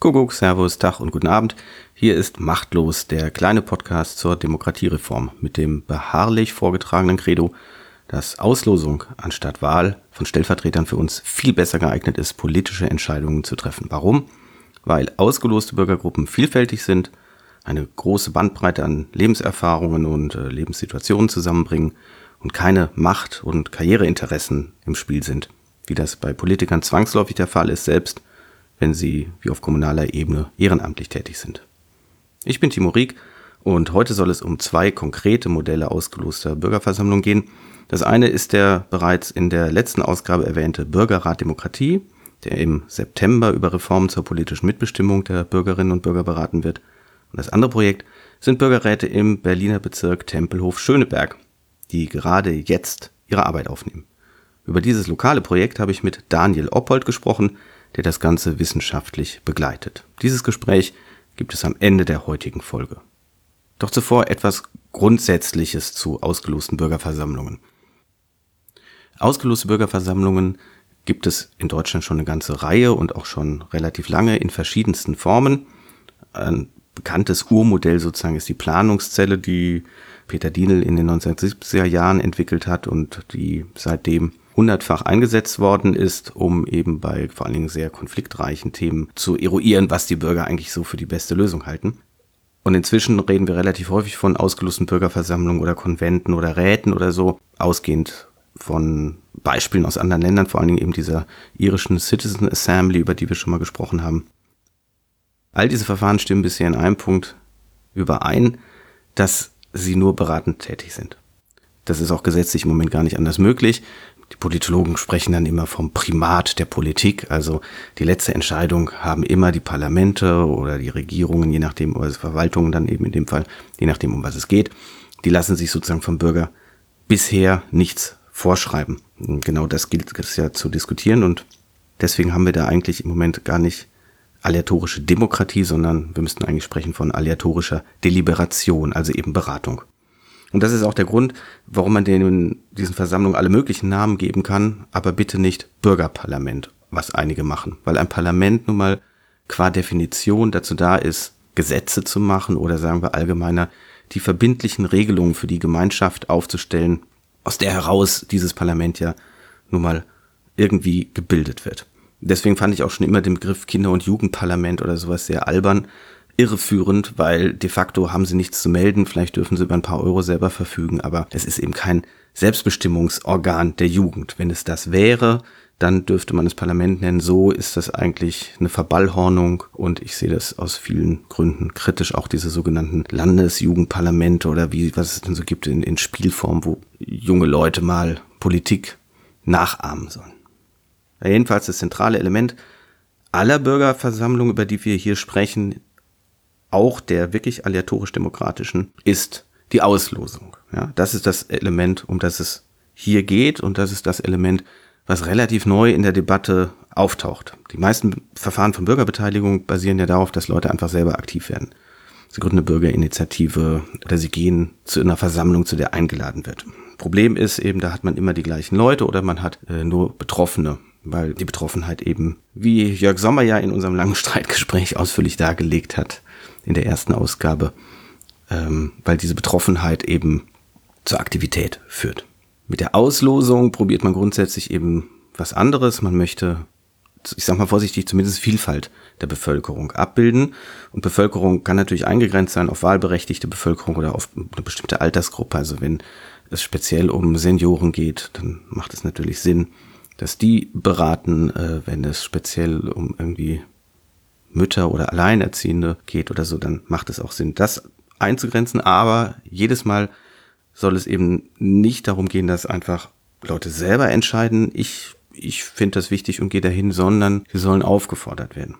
Kuckuck, Servus, Tag und guten Abend. Hier ist Machtlos, der kleine Podcast zur Demokratiereform mit dem beharrlich vorgetragenen Credo, dass Auslosung anstatt Wahl von Stellvertretern für uns viel besser geeignet ist, politische Entscheidungen zu treffen. Warum? Weil ausgeloste Bürgergruppen vielfältig sind, eine große Bandbreite an Lebenserfahrungen und äh, Lebenssituationen zusammenbringen und keine Macht- und Karriereinteressen im Spiel sind, wie das bei Politikern zwangsläufig der Fall ist, selbst wenn sie wie auf kommunaler Ebene ehrenamtlich tätig sind. Ich bin Timo Rieck und heute soll es um zwei konkrete Modelle ausgeloster Bürgerversammlung gehen. Das eine ist der bereits in der letzten Ausgabe erwähnte Bürgerrat Demokratie, der im September über Reformen zur politischen Mitbestimmung der Bürgerinnen und Bürger beraten wird. Und das andere Projekt sind Bürgerräte im Berliner Bezirk Tempelhof-Schöneberg, die gerade jetzt ihre Arbeit aufnehmen. Über dieses lokale Projekt habe ich mit Daniel Oppold gesprochen, der das Ganze wissenschaftlich begleitet. Dieses Gespräch gibt es am Ende der heutigen Folge. Doch zuvor etwas Grundsätzliches zu ausgelosten Bürgerversammlungen. Ausgeloste Bürgerversammlungen gibt es in Deutschland schon eine ganze Reihe und auch schon relativ lange in verschiedensten Formen. Ein bekanntes Urmodell sozusagen ist die Planungszelle, die Peter Dienel in den 1970er Jahren entwickelt hat und die seitdem hundertfach eingesetzt worden ist, um eben bei vor allen Dingen sehr konfliktreichen Themen zu eruieren, was die Bürger eigentlich so für die beste Lösung halten. Und inzwischen reden wir relativ häufig von ausgelosten Bürgerversammlungen oder Konventen oder Räten oder so, ausgehend von Beispielen aus anderen Ländern, vor allen Dingen eben dieser irischen Citizen Assembly, über die wir schon mal gesprochen haben. All diese Verfahren stimmen bisher in einem Punkt überein, dass sie nur beratend tätig sind. Das ist auch gesetzlich im Moment gar nicht anders möglich. Die Politologen sprechen dann immer vom Primat der Politik. Also die letzte Entscheidung haben immer die Parlamente oder die Regierungen, je nachdem, oder Verwaltungen dann eben in dem Fall, je nachdem, um was es geht. Die lassen sich sozusagen vom Bürger bisher nichts vorschreiben. Genau das gilt es ja zu diskutieren und deswegen haben wir da eigentlich im Moment gar nicht aleatorische Demokratie, sondern wir müssten eigentlich sprechen von aleatorischer Deliberation, also eben Beratung. Und das ist auch der Grund, warum man denen, diesen Versammlungen alle möglichen Namen geben kann, aber bitte nicht Bürgerparlament, was einige machen. Weil ein Parlament nun mal qua Definition dazu da ist, Gesetze zu machen oder sagen wir allgemeiner, die verbindlichen Regelungen für die Gemeinschaft aufzustellen, aus der heraus dieses Parlament ja nun mal irgendwie gebildet wird. Deswegen fand ich auch schon immer den Begriff Kinder- und Jugendparlament oder sowas sehr albern, irreführend, weil de facto haben sie nichts zu melden. Vielleicht dürfen sie über ein paar Euro selber verfügen, aber es ist eben kein Selbstbestimmungsorgan der Jugend. Wenn es das wäre, dann dürfte man das Parlament nennen. So ist das eigentlich eine Verballhornung und ich sehe das aus vielen Gründen kritisch. Auch diese sogenannten Landesjugendparlamente oder wie, was es denn so gibt in, in Spielform, wo junge Leute mal Politik nachahmen sollen. Jedenfalls das zentrale Element aller Bürgerversammlungen, über die wir hier sprechen, auch der wirklich aleatorisch-demokratischen, ist die Auslosung. Ja, das ist das Element, um das es hier geht und das ist das Element, was relativ neu in der Debatte auftaucht. Die meisten Verfahren von Bürgerbeteiligung basieren ja darauf, dass Leute einfach selber aktiv werden. Sie gründen eine Bürgerinitiative oder sie gehen zu einer Versammlung, zu der eingeladen wird. Problem ist eben, da hat man immer die gleichen Leute oder man hat äh, nur Betroffene, weil die Betroffenheit eben, wie Jörg Sommer ja in unserem langen Streitgespräch ausführlich dargelegt hat, in der ersten Ausgabe, ähm, weil diese Betroffenheit eben zur Aktivität führt. Mit der Auslosung probiert man grundsätzlich eben was anderes. Man möchte, ich sag mal vorsichtig, zumindest Vielfalt der Bevölkerung abbilden. Und Bevölkerung kann natürlich eingegrenzt sein auf wahlberechtigte Bevölkerung oder auf eine bestimmte Altersgruppe. Also wenn es speziell um Senioren geht, dann macht es natürlich Sinn, dass die beraten, äh, wenn es speziell um irgendwie Mütter oder Alleinerziehende geht oder so, dann macht es auch Sinn, das einzugrenzen. Aber jedes Mal soll es eben nicht darum gehen, dass einfach Leute selber entscheiden, ich, ich finde das wichtig und gehe dahin, sondern sie sollen aufgefordert werden.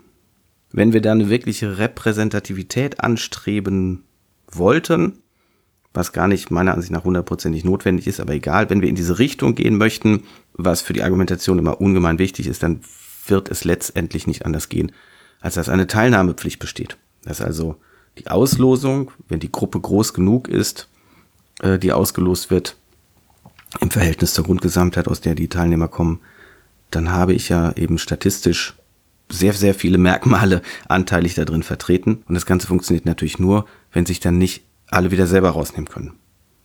Wenn wir da eine wirkliche Repräsentativität anstreben wollten, was gar nicht meiner Ansicht nach hundertprozentig notwendig ist, aber egal, wenn wir in diese Richtung gehen möchten, was für die Argumentation immer ungemein wichtig ist, dann wird es letztendlich nicht anders gehen, als dass eine Teilnahmepflicht besteht. Dass also die Auslosung, wenn die Gruppe groß genug ist, äh, die ausgelost wird, im Verhältnis zur Grundgesamtheit, aus der die Teilnehmer kommen, dann habe ich ja eben statistisch sehr, sehr viele Merkmale anteilig da drin vertreten. Und das Ganze funktioniert natürlich nur, wenn sich dann nicht alle wieder selber rausnehmen können.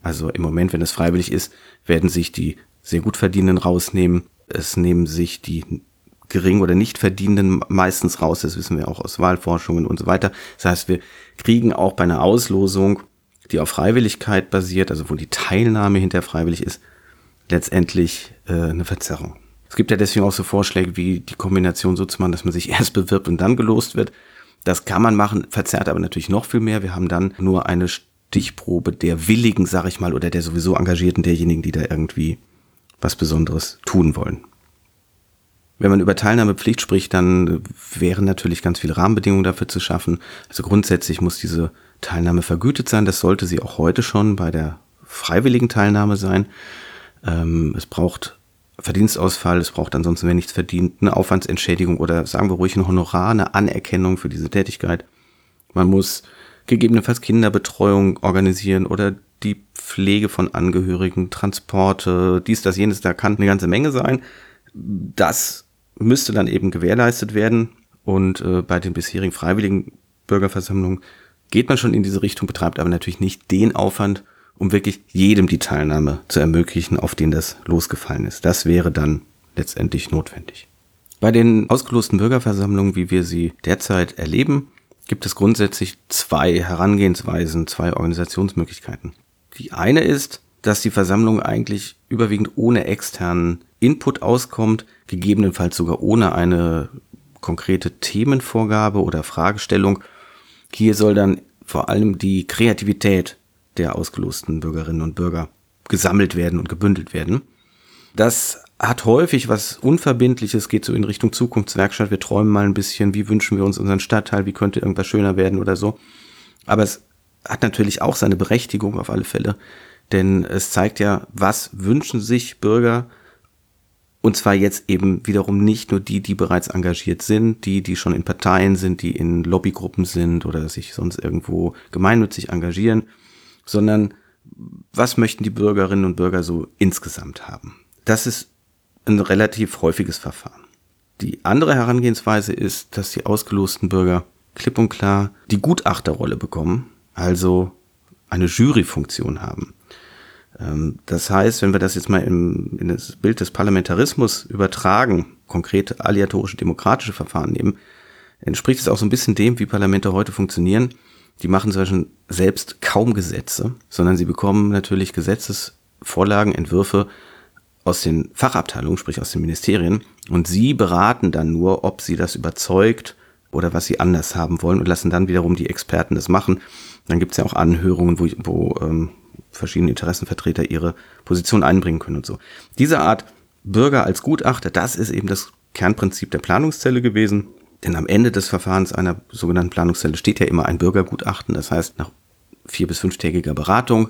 Also im Moment, wenn es freiwillig ist, werden sich die sehr gut verdienenden rausnehmen. Es nehmen sich die gering oder nicht verdienenden meistens raus. Das wissen wir auch aus Wahlforschungen und so weiter. Das heißt, wir kriegen auch bei einer Auslosung, die auf Freiwilligkeit basiert, also wo die Teilnahme hinter freiwillig ist, letztendlich äh, eine Verzerrung. Es gibt ja deswegen auch so Vorschläge wie die Kombination so zu machen, dass man sich erst bewirbt und dann gelost wird. Das kann man machen, verzerrt aber natürlich noch viel mehr. Wir haben dann nur eine Stichprobe der Willigen, sag ich mal, oder der sowieso Engagierten, derjenigen, die da irgendwie was Besonderes tun wollen. Wenn man über Teilnahmepflicht spricht, dann wären natürlich ganz viele Rahmenbedingungen dafür zu schaffen. Also grundsätzlich muss diese Teilnahme vergütet sein. Das sollte sie auch heute schon bei der freiwilligen Teilnahme sein. Ähm, es braucht Verdienstausfall, es braucht ansonsten, wenn nichts verdient, eine Aufwandsentschädigung oder sagen wir ruhig ein Honorar, eine Anerkennung für diese Tätigkeit. Man muss gegebenenfalls Kinderbetreuung organisieren oder die Pflege von Angehörigen, Transporte, dies, das, jenes, da kann eine ganze Menge sein. Das müsste dann eben gewährleistet werden. Und äh, bei den bisherigen freiwilligen Bürgerversammlungen geht man schon in diese Richtung, betreibt aber natürlich nicht den Aufwand, um wirklich jedem die Teilnahme zu ermöglichen, auf den das losgefallen ist. Das wäre dann letztendlich notwendig. Bei den ausgelosten Bürgerversammlungen, wie wir sie derzeit erleben, gibt es grundsätzlich zwei Herangehensweisen, zwei Organisationsmöglichkeiten. Die eine ist, dass die Versammlung eigentlich überwiegend ohne externen Input auskommt, gegebenenfalls sogar ohne eine konkrete Themenvorgabe oder Fragestellung. Hier soll dann vor allem die Kreativität der ausgelosten Bürgerinnen und Bürger gesammelt werden und gebündelt werden. Das hat häufig was Unverbindliches, geht so in Richtung Zukunftswerkstatt. Wir träumen mal ein bisschen, wie wünschen wir uns unseren Stadtteil, wie könnte irgendwas schöner werden oder so. Aber es hat natürlich auch seine Berechtigung auf alle Fälle, denn es zeigt ja, was wünschen sich Bürger und zwar jetzt eben wiederum nicht nur die, die bereits engagiert sind, die, die schon in Parteien sind, die in Lobbygruppen sind oder sich sonst irgendwo gemeinnützig engagieren, sondern was möchten die Bürgerinnen und Bürger so insgesamt haben? Das ist ein relativ häufiges Verfahren. Die andere Herangehensweise ist, dass die ausgelosten Bürger klipp und klar die Gutachterrolle bekommen, also eine Juryfunktion haben. Ähm, das heißt, wenn wir das jetzt mal in, in das Bild des Parlamentarismus übertragen, konkrete aleatorische demokratische Verfahren nehmen, entspricht es auch so ein bisschen dem, wie Parlamente heute funktionieren. Die machen zum Beispiel selbst kaum Gesetze, sondern sie bekommen natürlich Gesetzesvorlagen, Entwürfe aus den Fachabteilungen, sprich aus den Ministerien, und sie beraten dann nur, ob sie das überzeugt oder was sie anders haben wollen und lassen dann wiederum die Experten das machen. Dann gibt es ja auch Anhörungen, wo, wo ähm, verschiedene Interessenvertreter ihre Position einbringen können und so. Diese Art Bürger als Gutachter, das ist eben das Kernprinzip der Planungszelle gewesen. Denn am Ende des Verfahrens einer sogenannten Planungszelle steht ja immer ein Bürgergutachten. Das heißt, nach vier- bis fünftägiger Beratung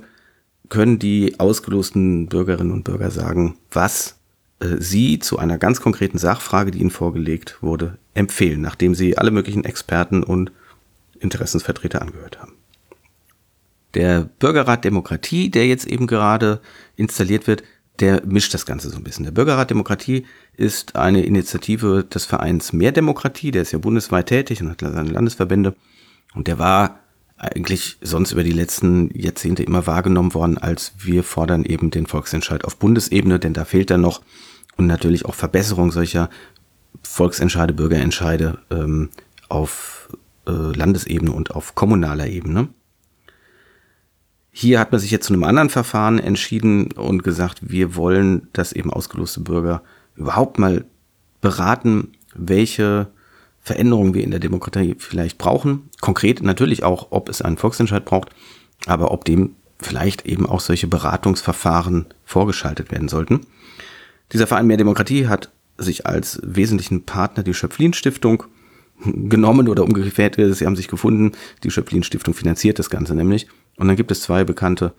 können die ausgelosten Bürgerinnen und Bürger sagen, was äh, sie zu einer ganz konkreten Sachfrage, die ihnen vorgelegt wurde, empfehlen, nachdem sie alle möglichen Experten und Interessensvertreter angehört haben. Der Bürgerrat Demokratie, der jetzt eben gerade installiert wird, der mischt das Ganze so ein bisschen. Der Bürgerrat Demokratie ist eine Initiative des Vereins Mehr Demokratie, der ist ja bundesweit tätig und hat seine Landesverbände. Und der war eigentlich sonst über die letzten Jahrzehnte immer wahrgenommen worden, als wir fordern eben den Volksentscheid auf Bundesebene, denn da fehlt dann noch und natürlich auch Verbesserung solcher Volksentscheide, Bürgerentscheide ähm, auf äh, Landesebene und auf kommunaler Ebene. Hier hat man sich jetzt zu einem anderen Verfahren entschieden und gesagt, wir wollen, dass eben ausgeloste Bürger überhaupt mal beraten, welche Veränderungen wir in der Demokratie vielleicht brauchen. Konkret natürlich auch, ob es einen Volksentscheid braucht, aber ob dem vielleicht eben auch solche Beratungsverfahren vorgeschaltet werden sollten. Dieser Verein Mehr Demokratie hat sich als wesentlichen Partner die Schöpflin-Stiftung genommen oder umgekehrt, sie haben sich gefunden, die Schöpflin-Stiftung finanziert das Ganze nämlich und dann gibt es zwei bekannte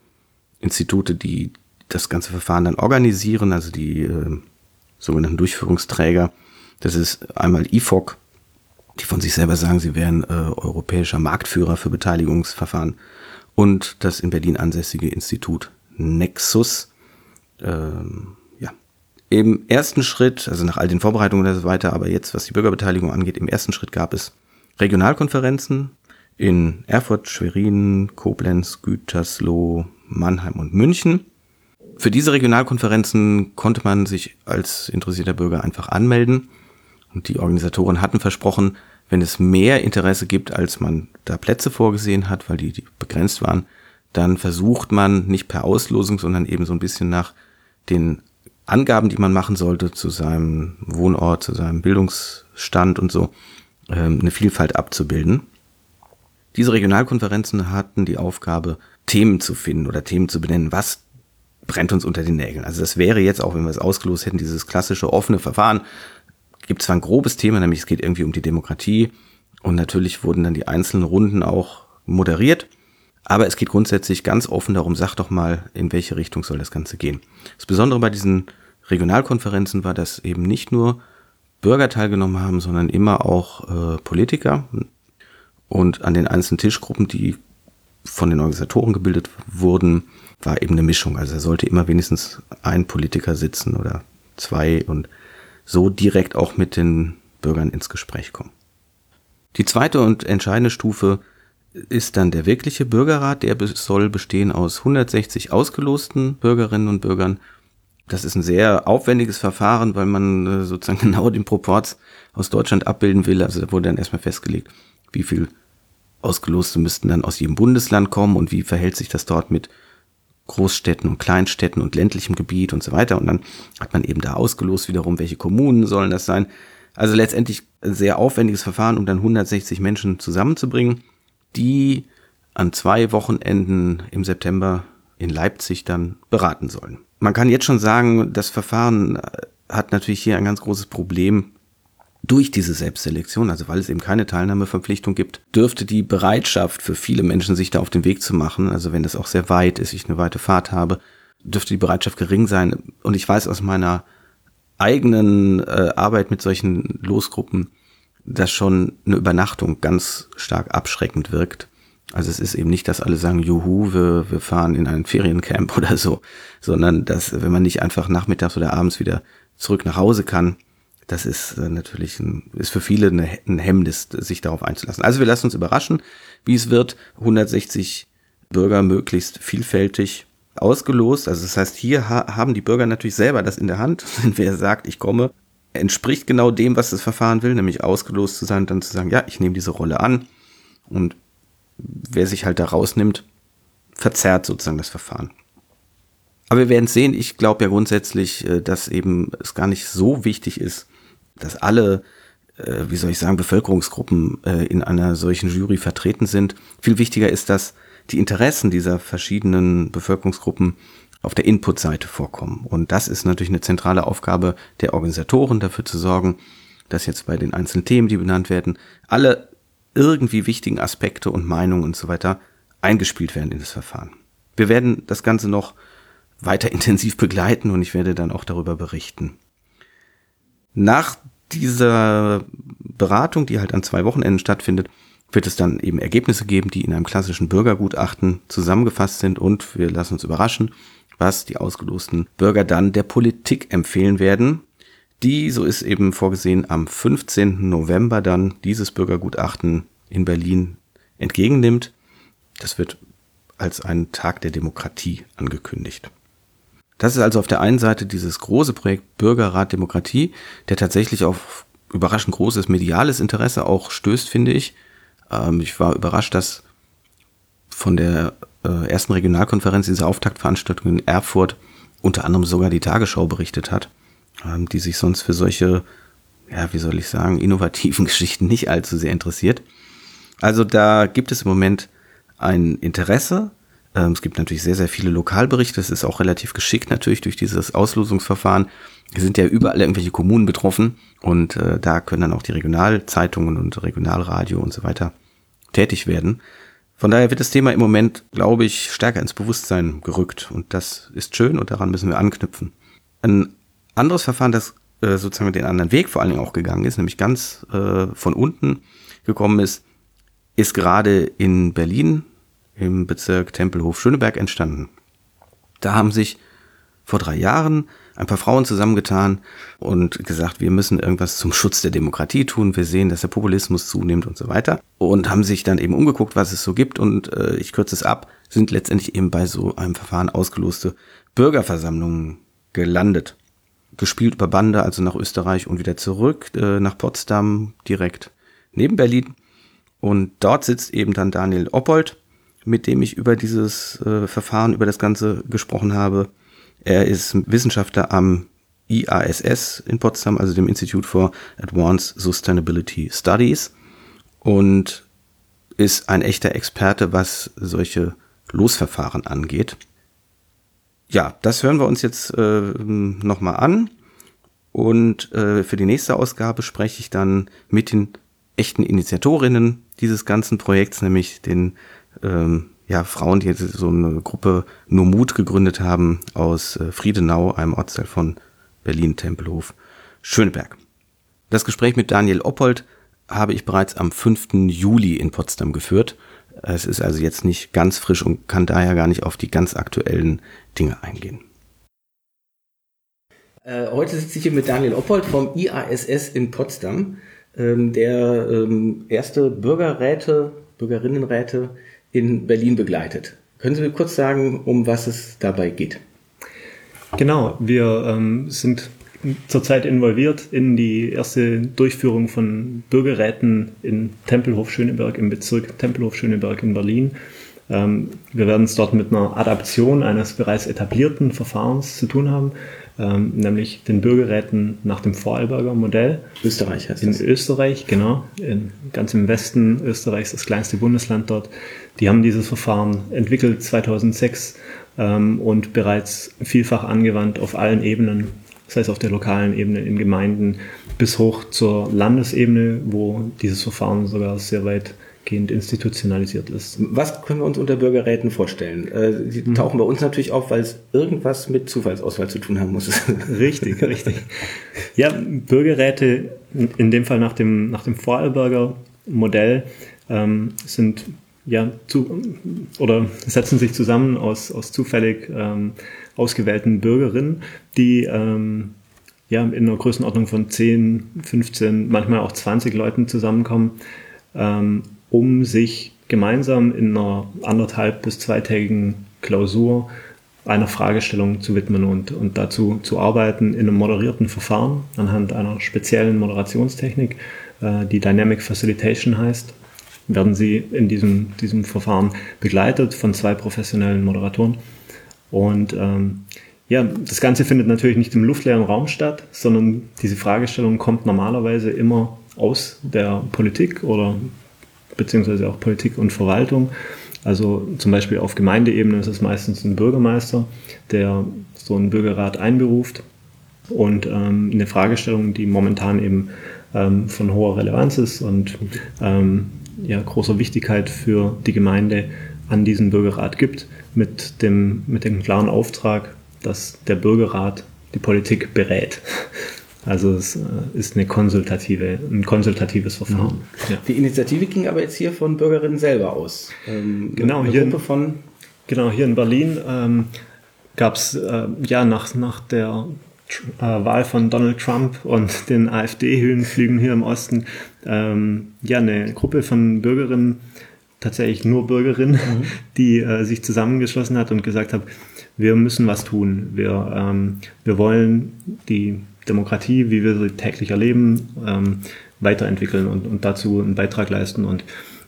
Institute, die das ganze Verfahren dann organisieren, also die äh, sogenannten Durchführungsträger. Das ist einmal IFOC, die von sich selber sagen, sie wären äh, europäischer Marktführer für Beteiligungsverfahren, und das in Berlin ansässige Institut Nexus. Ähm, ja, Im ersten Schritt, also nach all den Vorbereitungen und so weiter, aber jetzt, was die Bürgerbeteiligung angeht, im ersten Schritt gab es Regionalkonferenzen in Erfurt, Schwerin, Koblenz, Gütersloh, Mannheim und München. Für diese Regionalkonferenzen konnte man sich als interessierter Bürger einfach anmelden. Und die Organisatoren hatten versprochen, wenn es mehr Interesse gibt, als man da Plätze vorgesehen hat, weil die, die begrenzt waren, dann versucht man nicht per Auslosung, sondern eben so ein bisschen nach den Angaben, die man machen sollte zu seinem Wohnort, zu seinem Bildungsstand und so, ähm, eine Vielfalt abzubilden. Diese Regionalkonferenzen hatten die Aufgabe, Themen zu finden oder Themen zu benennen. Was brennt uns unter den Nägeln? Also das wäre jetzt auch, wenn wir es ausgelost hätten, dieses klassische offene Verfahren. Gibt zwar ein grobes Thema, nämlich es geht irgendwie um die Demokratie und natürlich wurden dann die einzelnen Runden auch moderiert. Aber es geht grundsätzlich ganz offen darum, sag doch mal, in welche Richtung soll das Ganze gehen. Das Besondere bei diesen Regionalkonferenzen war, dass eben nicht nur Bürger teilgenommen haben, sondern immer auch äh, Politiker. Und an den einzelnen Tischgruppen, die von den Organisatoren gebildet wurden, war eben eine Mischung. Also da sollte immer wenigstens ein Politiker sitzen oder zwei und so direkt auch mit den Bürgern ins Gespräch kommen. Die zweite und entscheidende Stufe ist dann der wirkliche Bürgerrat. Der soll bestehen aus 160 ausgelosten Bürgerinnen und Bürgern. Das ist ein sehr aufwendiges Verfahren, weil man äh, sozusagen genau den Proports aus Deutschland abbilden will. Also da wurde dann erstmal festgelegt, wie viel Ausgeloste müssten dann aus jedem Bundesland kommen und wie verhält sich das dort mit Großstädten und Kleinstädten und ländlichem Gebiet und so weiter. Und dann hat man eben da ausgelost wiederum, welche Kommunen sollen das sein. Also letztendlich ein sehr aufwendiges Verfahren, um dann 160 Menschen zusammenzubringen die an zwei Wochenenden im September in Leipzig dann beraten sollen. Man kann jetzt schon sagen, das Verfahren hat natürlich hier ein ganz großes Problem durch diese Selbstselektion, also weil es eben keine Teilnahmeverpflichtung gibt, dürfte die Bereitschaft für viele Menschen, sich da auf den Weg zu machen, also wenn das auch sehr weit ist, ich eine weite Fahrt habe, dürfte die Bereitschaft gering sein. Und ich weiß aus meiner eigenen äh, Arbeit mit solchen Losgruppen, dass schon eine Übernachtung ganz stark abschreckend wirkt. Also es ist eben nicht, dass alle sagen, juhu, wir, wir fahren in ein Feriencamp oder so, sondern dass, wenn man nicht einfach nachmittags oder abends wieder zurück nach Hause kann, das ist äh, natürlich ein, ist für viele ein Hemmnis, sich darauf einzulassen. Also wir lassen uns überraschen, wie es wird. 160 Bürger möglichst vielfältig ausgelost. Also das heißt, hier ha haben die Bürger natürlich selber das in der Hand. Wer sagt, ich komme, entspricht genau dem, was das Verfahren will, nämlich ausgelost zu sein dann zu sagen, ja, ich nehme diese Rolle an. Und wer sich halt da rausnimmt, verzerrt sozusagen das Verfahren. Aber wir werden sehen, ich glaube ja grundsätzlich, äh, dass eben es gar nicht so wichtig ist, dass alle, äh, wie soll ich sagen, Bevölkerungsgruppen äh, in einer solchen Jury vertreten sind. Viel wichtiger ist, dass die Interessen dieser verschiedenen Bevölkerungsgruppen auf der Input-Seite vorkommen. Und das ist natürlich eine zentrale Aufgabe der Organisatoren, dafür zu sorgen, dass jetzt bei den einzelnen Themen, die benannt werden, alle irgendwie wichtigen Aspekte und Meinungen und so weiter eingespielt werden in das Verfahren. Wir werden das Ganze noch weiter intensiv begleiten und ich werde dann auch darüber berichten. Nach dieser Beratung, die halt an zwei Wochenenden stattfindet, wird es dann eben Ergebnisse geben, die in einem klassischen Bürgergutachten zusammengefasst sind und wir lassen uns überraschen, was die ausgelosten Bürger dann der Politik empfehlen werden, die, so ist eben vorgesehen, am 15. November dann dieses Bürgergutachten in Berlin entgegennimmt. Das wird als ein Tag der Demokratie angekündigt. Das ist also auf der einen Seite dieses große Projekt Bürgerrat Demokratie, der tatsächlich auf überraschend großes mediales Interesse auch stößt, finde ich. Ähm, ich war überrascht, dass von der äh, ersten Regionalkonferenz, dieser Auftaktveranstaltung in Erfurt, unter anderem sogar die Tagesschau berichtet hat, ähm, die sich sonst für solche, ja, wie soll ich sagen, innovativen Geschichten nicht allzu sehr interessiert. Also da gibt es im Moment ein Interesse. Ähm, es gibt natürlich sehr, sehr viele Lokalberichte. Es ist auch relativ geschickt natürlich durch dieses Auslosungsverfahren. Es sind ja überall irgendwelche Kommunen betroffen und äh, da können dann auch die Regionalzeitungen und Regionalradio und so weiter tätig werden. Von daher wird das Thema im Moment, glaube ich, stärker ins Bewusstsein gerückt und das ist schön und daran müssen wir anknüpfen. Ein anderes Verfahren, das äh, sozusagen den anderen Weg vor allen Dingen auch gegangen ist, nämlich ganz äh, von unten gekommen ist, ist gerade in Berlin im Bezirk Tempelhof-Schöneberg entstanden. Da haben sich vor drei Jahren ein paar Frauen zusammengetan und gesagt, wir müssen irgendwas zum Schutz der Demokratie tun. Wir sehen, dass der Populismus zunimmt und so weiter. Und haben sich dann eben umgeguckt, was es so gibt. Und äh, ich kürze es ab, sind letztendlich eben bei so einem Verfahren ausgeloste Bürgerversammlungen gelandet. Gespielt über Bande, also nach Österreich und wieder zurück, äh, nach Potsdam, direkt neben Berlin. Und dort sitzt eben dann Daniel Oppold, mit dem ich über dieses äh, Verfahren, über das Ganze gesprochen habe. Er ist Wissenschaftler am IASS in Potsdam, also dem Institute for Advanced Sustainability Studies und ist ein echter Experte, was solche Losverfahren angeht. Ja, das hören wir uns jetzt äh, nochmal an. Und äh, für die nächste Ausgabe spreche ich dann mit den echten Initiatorinnen dieses ganzen Projekts, nämlich den ähm, ja, Frauen, die jetzt so eine Gruppe Nur Mut gegründet haben aus äh, Friedenau, einem Ortsteil von Berlin, Tempelhof, Schöneberg. Das Gespräch mit Daniel Oppold habe ich bereits am 5. Juli in Potsdam geführt. Es ist also jetzt nicht ganz frisch und kann daher gar nicht auf die ganz aktuellen Dinge eingehen. Äh, heute sitze ich hier mit Daniel Oppold vom IASS in Potsdam, ähm, der ähm, erste Bürgerräte, Bürgerinnenräte in Berlin begleitet. Können Sie mir kurz sagen, um was es dabei geht? Genau, wir ähm, sind zurzeit involviert in die erste Durchführung von Bürgerräten in Tempelhof Schöneberg im Bezirk Tempelhof Schöneberg in Berlin. Ähm, wir werden es dort mit einer Adaption eines bereits etablierten Verfahrens zu tun haben, ähm, nämlich den Bürgerräten nach dem Vorarlberger Modell. Österreich heißt In das. Österreich, genau. In, ganz im Westen Österreichs, das kleinste Bundesland dort. Die haben dieses Verfahren entwickelt 2006 ähm, und bereits vielfach angewandt auf allen Ebenen, das heißt auf der lokalen Ebene in Gemeinden bis hoch zur Landesebene, wo dieses Verfahren sogar sehr weitgehend institutionalisiert ist. Was können wir uns unter Bürgerräten vorstellen? Äh, die mhm. tauchen bei uns natürlich auf, weil es irgendwas mit Zufallsauswahl zu tun haben muss. Richtig, richtig. Ja, Bürgerräte, in dem Fall nach dem, nach dem Vorarlberger Modell, ähm, sind ja, zu, oder setzen sich zusammen aus, aus zufällig ähm, ausgewählten Bürgerinnen, die ähm, ja, in einer Größenordnung von 10, 15, manchmal auch 20 Leuten zusammenkommen, ähm, um sich gemeinsam in einer anderthalb bis zweitägigen Klausur einer Fragestellung zu widmen und, und dazu zu arbeiten in einem moderierten Verfahren anhand einer speziellen Moderationstechnik, äh, die Dynamic Facilitation heißt werden sie in diesem, diesem Verfahren begleitet von zwei professionellen Moderatoren. Und ähm, ja, das Ganze findet natürlich nicht im luftleeren Raum statt, sondern diese Fragestellung kommt normalerweise immer aus der Politik oder beziehungsweise auch Politik und Verwaltung. Also zum Beispiel auf Gemeindeebene ist es meistens ein Bürgermeister, der so einen Bürgerrat einberuft und ähm, eine Fragestellung, die momentan eben ähm, von hoher Relevanz ist und ähm, ja, großer Wichtigkeit für die Gemeinde an diesen Bürgerrat gibt, mit dem, mit dem klaren Auftrag, dass der Bürgerrat die Politik berät. Also es äh, ist eine konsultative, ein konsultatives Verfahren. Mhm. Ja. Die Initiative ging aber jetzt hier von Bürgerinnen selber aus. Ähm, genau, hier in, genau, hier in Berlin ähm, gab es äh, ja nach, nach der äh, Wahl von Donald Trump und den AfD-Höhenflügen hier im Osten ähm, ja eine Gruppe von Bürgerinnen, tatsächlich nur Bürgerinnen, mhm. die äh, sich zusammengeschlossen hat und gesagt hat, wir müssen was tun. Wir, ähm, wir wollen die Demokratie, wie wir sie täglich erleben, ähm, weiterentwickeln und, und dazu einen Beitrag leisten. Und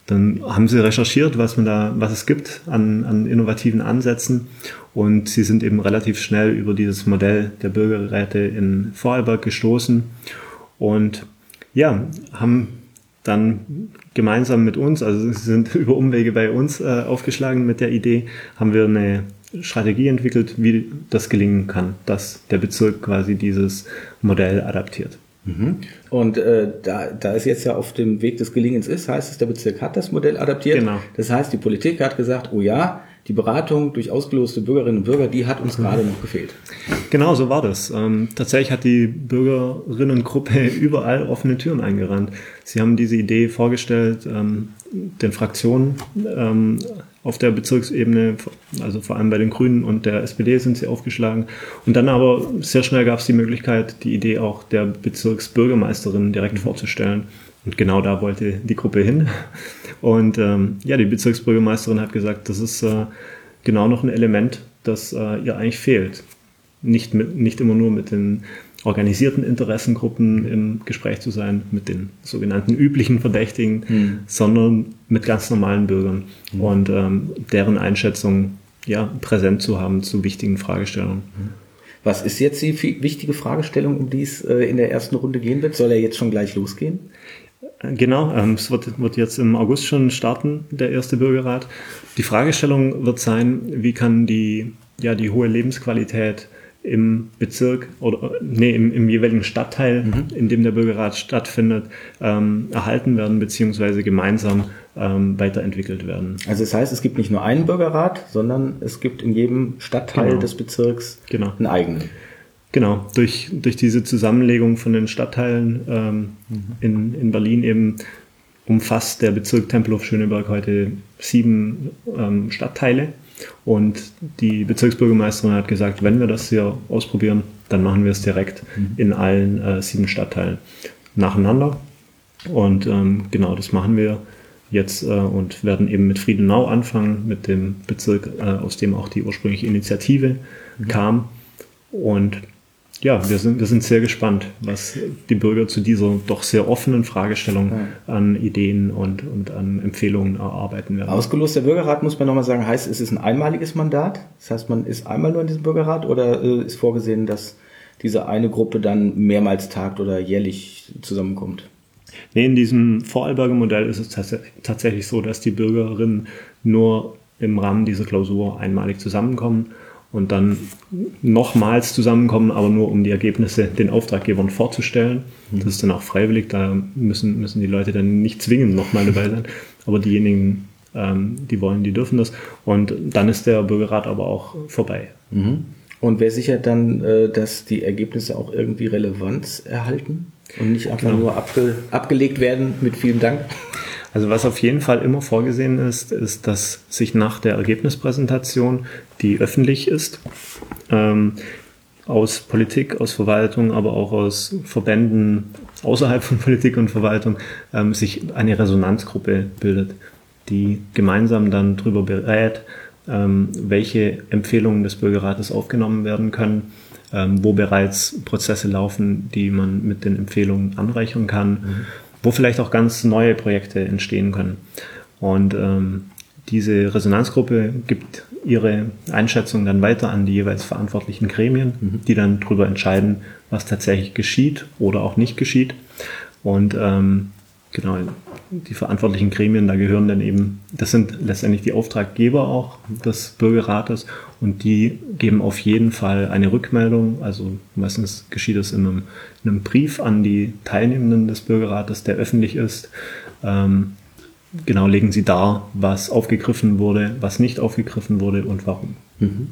dann haben sie recherchiert, was man da, was es gibt an, an innovativen Ansätzen. Und sie sind eben relativ schnell über dieses Modell der Bürgerräte in Vorarlberg gestoßen und ja, haben dann gemeinsam mit uns, also sie sind über Umwege bei uns äh, aufgeschlagen mit der Idee, haben wir eine Strategie entwickelt, wie das gelingen kann, dass der Bezirk quasi dieses Modell adaptiert. Mhm. Und äh, da, da es jetzt ja auf dem Weg des Gelingens ist, heißt es, der Bezirk hat das Modell adaptiert. Genau. Das heißt, die Politik hat gesagt, oh ja, die Beratung durch ausgeloste Bürgerinnen und Bürger, die hat uns mhm. gerade noch gefehlt. Genau, so war das. Ähm, tatsächlich hat die Bürgerinnengruppe überall offene Türen eingerannt. Sie haben diese Idee vorgestellt, ähm, den Fraktionen ähm, auf der Bezirksebene, also vor allem bei den Grünen und der SPD sind sie aufgeschlagen. Und dann aber sehr schnell gab es die Möglichkeit, die Idee auch der Bezirksbürgermeisterin direkt vorzustellen. Und genau da wollte die Gruppe hin. Und ähm, ja, die Bezirksbürgermeisterin hat gesagt, das ist äh, genau noch ein Element, das äh, ihr eigentlich fehlt. Nicht, mit, nicht immer nur mit den organisierten Interessengruppen im Gespräch zu sein, mit den sogenannten üblichen Verdächtigen, mhm. sondern mit ganz normalen Bürgern mhm. und ähm, deren Einschätzung ja, präsent zu haben zu wichtigen Fragestellungen. Mhm. Was ist jetzt die wichtige Fragestellung, um die es äh, in der ersten Runde gehen wird? Soll er jetzt schon gleich losgehen? Äh, genau, ähm, es wird, wird jetzt im August schon starten, der erste Bürgerrat. Die Fragestellung wird sein, wie kann die, ja, die hohe Lebensqualität im Bezirk oder nee, im, im jeweiligen Stadtteil, mhm. in dem der Bürgerrat stattfindet, ähm, erhalten werden beziehungsweise gemeinsam ähm, weiterentwickelt werden. Also das heißt, es gibt nicht nur einen Bürgerrat, sondern es gibt in jedem Stadtteil genau. des Bezirks genau. einen eigenen. Genau, durch, durch diese Zusammenlegung von den Stadtteilen ähm, mhm. in, in Berlin eben umfasst der Bezirk Tempelhof-Schöneberg heute sieben ähm, Stadtteile und die Bezirksbürgermeisterin hat gesagt, wenn wir das hier ausprobieren, dann machen wir es direkt mhm. in allen äh, sieben Stadtteilen nacheinander. Und ähm, genau das machen wir jetzt äh, und werden eben mit Friedenau anfangen, mit dem Bezirk, äh, aus dem auch die ursprüngliche Initiative mhm. kam. Und ja, wir sind, wir sind sehr gespannt, was die Bürger zu dieser doch sehr offenen Fragestellung ja. an Ideen und, und an Empfehlungen erarbeiten werden. Ausgelost der Bürgerrat, muss man nochmal sagen, heißt, ist es ein einmaliges Mandat? Das heißt, man ist einmal nur in diesem Bürgerrat oder äh, ist vorgesehen, dass diese eine Gruppe dann mehrmals tagt oder jährlich zusammenkommt? Nee, in diesem Vorarlberger Modell ist es tats tatsächlich so, dass die Bürgerinnen nur im Rahmen dieser Klausur einmalig zusammenkommen und dann nochmals zusammenkommen, aber nur um die Ergebnisse den Auftraggebern vorzustellen. Mhm. Das ist dann auch freiwillig, da müssen, müssen die Leute dann nicht zwingend nochmal dabei sein, aber diejenigen, ähm, die wollen, die dürfen das. Und dann ist der Bürgerrat aber auch vorbei. Mhm. Und wer sichert dann, äh, dass die Ergebnisse auch irgendwie Relevanz erhalten und nicht einfach genau. nur abge abgelegt werden mit vielen Dank? Also was auf jeden Fall immer vorgesehen ist, ist, dass sich nach der Ergebnispräsentation, die öffentlich ist, ähm, aus Politik, aus Verwaltung, aber auch aus Verbänden außerhalb von Politik und Verwaltung ähm, sich eine Resonanzgruppe bildet, die gemeinsam dann darüber berät, ähm, welche Empfehlungen des Bürgerrates aufgenommen werden können, ähm, wo bereits Prozesse laufen, die man mit den Empfehlungen anreichern kann. Mhm wo vielleicht auch ganz neue Projekte entstehen können. Und ähm, diese Resonanzgruppe gibt ihre Einschätzung dann weiter an die jeweils verantwortlichen Gremien, mhm. die dann darüber entscheiden, was tatsächlich geschieht oder auch nicht geschieht. Und ähm, genau, die verantwortlichen Gremien, da gehören dann eben, das sind letztendlich die Auftraggeber auch des Bürgerrates und die geben auf jeden Fall eine Rückmeldung. Also meistens geschieht es in einem, in einem Brief an die Teilnehmenden des Bürgerrates, der öffentlich ist. Ähm, genau legen sie dar, was aufgegriffen wurde, was nicht aufgegriffen wurde und warum. Mhm.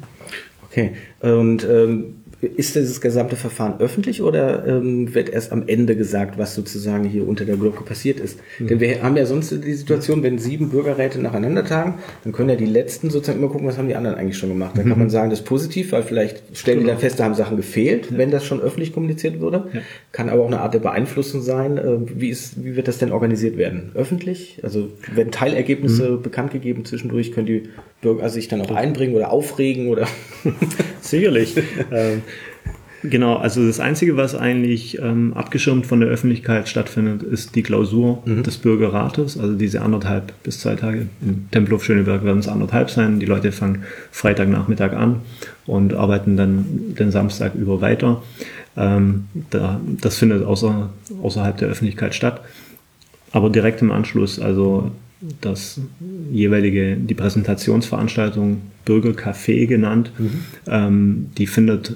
Okay. Und ähm, ist dieses gesamte Verfahren öffentlich oder ähm, wird erst am Ende gesagt, was sozusagen hier unter der Glocke passiert ist? Mhm. Denn wir haben ja sonst die Situation, wenn sieben Bürgerräte nacheinander tagen, dann können ja die letzten sozusagen immer gucken, was haben die anderen eigentlich schon gemacht. Dann mhm. kann man sagen, das ist positiv, weil vielleicht stellen genau. die dann fest, da haben Sachen gefehlt, ja. wenn das schon öffentlich kommuniziert wurde. Ja. Kann aber auch eine Art der Beeinflussung sein. Äh, wie, ist, wie wird das denn organisiert werden? Öffentlich? Also werden Teilergebnisse mhm. bekannt gegeben zwischendurch? Können die Bürger also sich dann auch einbringen oder aufregen oder? Sicherlich. ähm, Genau, also das Einzige, was eigentlich ähm, abgeschirmt von der Öffentlichkeit stattfindet, ist die Klausur mhm. des Bürgerrates, also diese anderthalb bis zwei Tage. In Tempelhof Schöneberg werden es anderthalb sein. Die Leute fangen Freitagnachmittag an und arbeiten dann den Samstag über weiter. Ähm, da, das findet außer, außerhalb der Öffentlichkeit statt. Aber direkt im Anschluss, also das jeweilige, die Präsentationsveranstaltung Bürgercafé genannt, mhm. ähm, die findet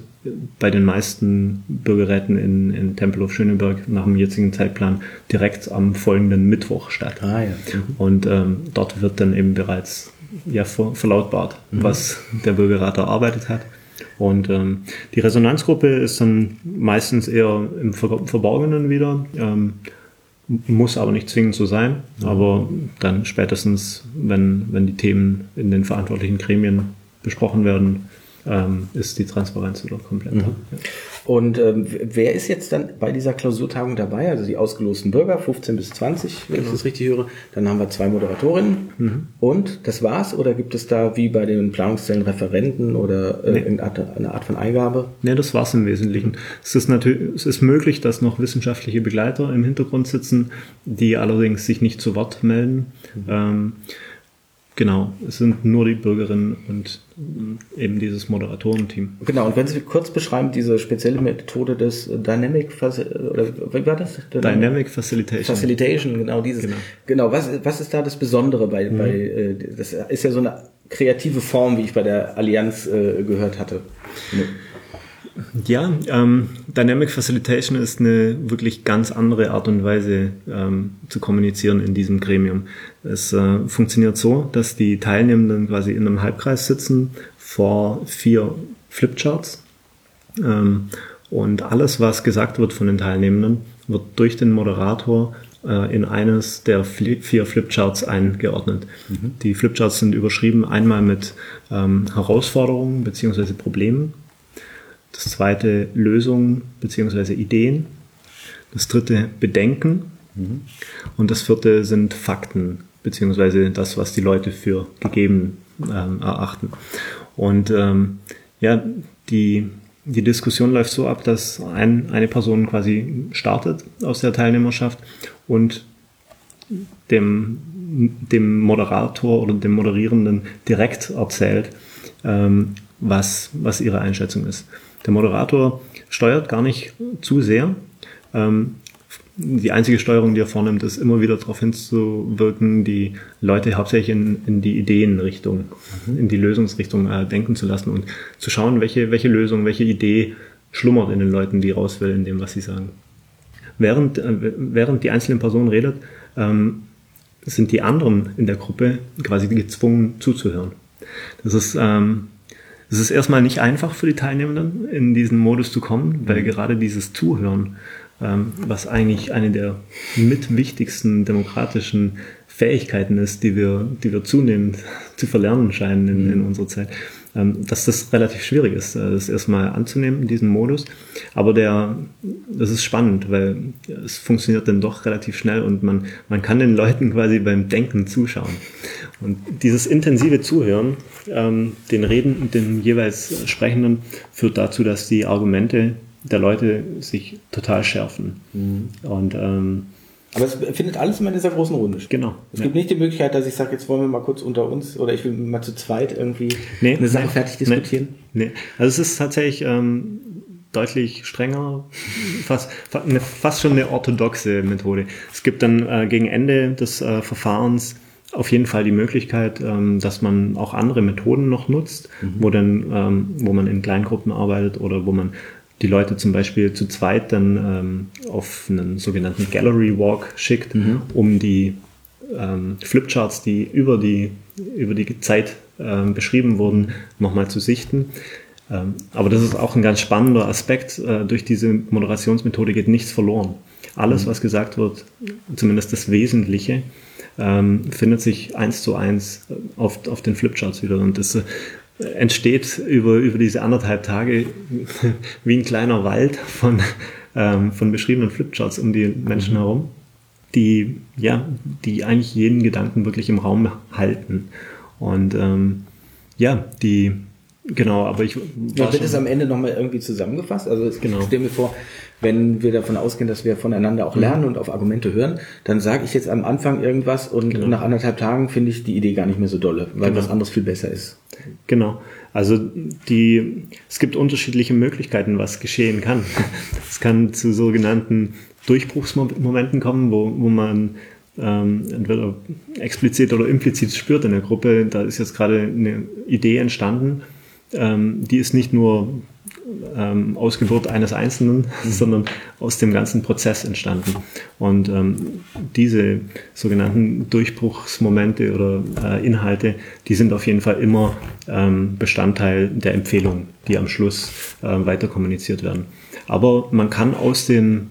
bei den meisten Bürgerräten in, in Tempelhof Schöneberg nach dem jetzigen Zeitplan direkt am folgenden Mittwoch statt. Ah, ja. Mhm. Und ähm, dort wird dann eben bereits ja, ver verlautbart, mhm. was der Bürgerrat erarbeitet hat. Und ähm, die Resonanzgruppe ist dann meistens eher im Ver Verborgenen wieder. Ähm, muss aber nicht zwingend so sein, mhm. aber dann spätestens, wenn, wenn die Themen in den verantwortlichen Gremien besprochen werden, ähm, ist die Transparenz wieder komplett mhm. Ja. Und ähm, wer ist jetzt dann bei dieser Klausurtagung dabei? Also die ausgelosten Bürger, 15 bis 20, wenn genau. ich das richtig höre. Dann haben wir zwei Moderatorinnen. Mhm. Und das war's? Oder gibt es da wie bei den Planungszellen Referenten oder äh, nee. irgendeine Art, eine Art von Eingabe? Nee, das war's im Wesentlichen. Es ist natürlich, es ist möglich, dass noch wissenschaftliche Begleiter im Hintergrund sitzen, die allerdings sich nicht zu Wort melden. Mhm. Ähm, Genau, es sind nur die Bürgerinnen und äh, eben dieses Moderatorenteam. Genau, und wenn Sie kurz beschreiben, diese spezielle Methode des Dynamic, oder wie war das? Dynamic, Dynamic Facilitation. Facilitation, genau dieses. Genau, genau was, was ist da das Besondere bei, mhm. bei, äh, das ist ja so eine kreative Form, wie ich bei der Allianz äh, gehört hatte. Ja, ähm, Dynamic Facilitation ist eine wirklich ganz andere Art und Weise ähm, zu kommunizieren in diesem Gremium. Es äh, funktioniert so, dass die Teilnehmenden quasi in einem Halbkreis sitzen vor vier Flipcharts ähm, und alles, was gesagt wird von den Teilnehmenden, wird durch den Moderator äh, in eines der vier Flipcharts eingeordnet. Mhm. Die Flipcharts sind überschrieben einmal mit ähm, Herausforderungen beziehungsweise Problemen das zweite Lösungen bzw. Ideen. Das dritte Bedenken. Mhm. Und das vierte sind Fakten bzw. das, was die Leute für gegeben ähm, erachten. Und ähm, ja, die, die Diskussion läuft so ab, dass ein, eine Person quasi startet aus der Teilnehmerschaft und dem, dem Moderator oder dem Moderierenden direkt erzählt, ähm, was, was ihre Einschätzung ist. Der Moderator steuert gar nicht zu sehr. Ähm, die einzige Steuerung, die er vornimmt, ist immer wieder darauf hinzuwirken, die Leute hauptsächlich in, in die Ideenrichtung, mhm. in die Lösungsrichtung äh, denken zu lassen und zu schauen, welche, welche Lösung, welche Idee schlummert in den Leuten, die raus will in dem, was sie sagen. Während, äh, während die einzelnen Personen redet, ähm, sind die anderen in der Gruppe quasi gezwungen zuzuhören. Das ist ähm, es ist erstmal nicht einfach für die Teilnehmenden, in diesen Modus zu kommen, weil mhm. gerade dieses Zuhören, ähm, was eigentlich eine der mitwichtigsten demokratischen Fähigkeiten ist, die wir, die wir zunehmend zu verlernen scheinen in, in mhm. unserer Zeit, dass das relativ schwierig ist, äh, das erstmal anzunehmen, diesen Modus. Aber der, das ist spannend, weil es funktioniert dann doch relativ schnell und man, man kann den Leuten quasi beim Denken zuschauen. Und dieses intensive Zuhören, ähm, den Reden, den jeweils Sprechenden, führt dazu, dass die Argumente der Leute sich total schärfen. Mhm. Und ähm, aber es findet alles immer in dieser großen Runde statt. Genau. Es ja. gibt nicht die Möglichkeit, dass ich sage, jetzt wollen wir mal kurz unter uns oder ich will mal zu zweit irgendwie nee, eine Sache nee, fertig diskutieren. Nee, nee. Also es ist tatsächlich ähm, deutlich strenger, fast, eine, fast schon eine orthodoxe Methode. Es gibt dann äh, gegen Ende des äh, Verfahrens auf jeden Fall die Möglichkeit, ähm, dass man auch andere Methoden noch nutzt, mhm. wo dann, ähm, wo man in Kleingruppen arbeitet oder wo man die Leute zum Beispiel zu zweit dann ähm, auf einen sogenannten Gallery Walk schickt, mhm. um die ähm, Flipcharts, die über die, über die Zeit ähm, beschrieben wurden, nochmal zu sichten. Ähm, aber das ist auch ein ganz spannender Aspekt. Äh, durch diese Moderationsmethode geht nichts verloren. Alles, mhm. was gesagt wird, zumindest das Wesentliche, ähm, findet sich eins zu eins auf, auf den Flipcharts wieder. Und das äh, entsteht über, über diese anderthalb Tage wie ein kleiner Wald von, ähm, von beschriebenen Flipcharts um die Menschen mhm. herum, die, ja, die eigentlich jeden Gedanken wirklich im Raum halten. Und ähm, ja, die, genau, aber ich. Ja, wird es am Ende nochmal irgendwie zusammengefasst? Also ich genau. stelle mir vor, wenn wir davon ausgehen, dass wir voneinander auch mhm. lernen und auf Argumente hören, dann sage ich jetzt am Anfang irgendwas und genau. nach anderthalb Tagen finde ich die Idee gar nicht mehr so dolle, weil genau. was anderes viel besser ist. Genau. Also die, es gibt unterschiedliche Möglichkeiten, was geschehen kann. Es kann zu sogenannten Durchbruchsmomenten kommen, wo, wo man ähm, entweder explizit oder implizit spürt in der Gruppe, da ist jetzt gerade eine Idee entstanden, ähm, die ist nicht nur ähm, Ausgeburt eines Einzelnen, mhm. sondern aus dem ganzen Prozess entstanden. Und ähm, diese sogenannten Durchbruchsmomente oder äh, Inhalte, die sind auf jeden Fall immer ähm, Bestandteil der Empfehlung, die am Schluss äh, weiter kommuniziert werden. Aber man kann aus den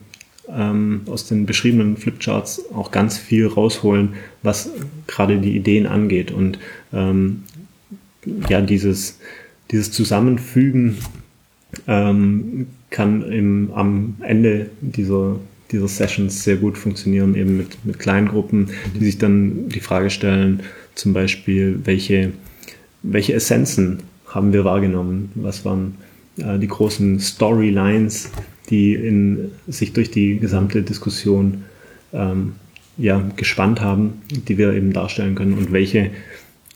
ähm, aus den beschriebenen Flipcharts auch ganz viel rausholen, was gerade die Ideen angeht. Und ähm, ja, dieses, dieses Zusammenfügen ähm, kann im, am Ende dieser, dieser Sessions sehr gut funktionieren, eben mit, mit kleinen Gruppen, die sich dann die Frage stellen, zum Beispiel, welche, welche Essenzen haben wir wahrgenommen? Was waren äh, die großen Storylines, die in, sich durch die gesamte Diskussion ähm, ja, gespannt haben, die wir eben darstellen können und welche,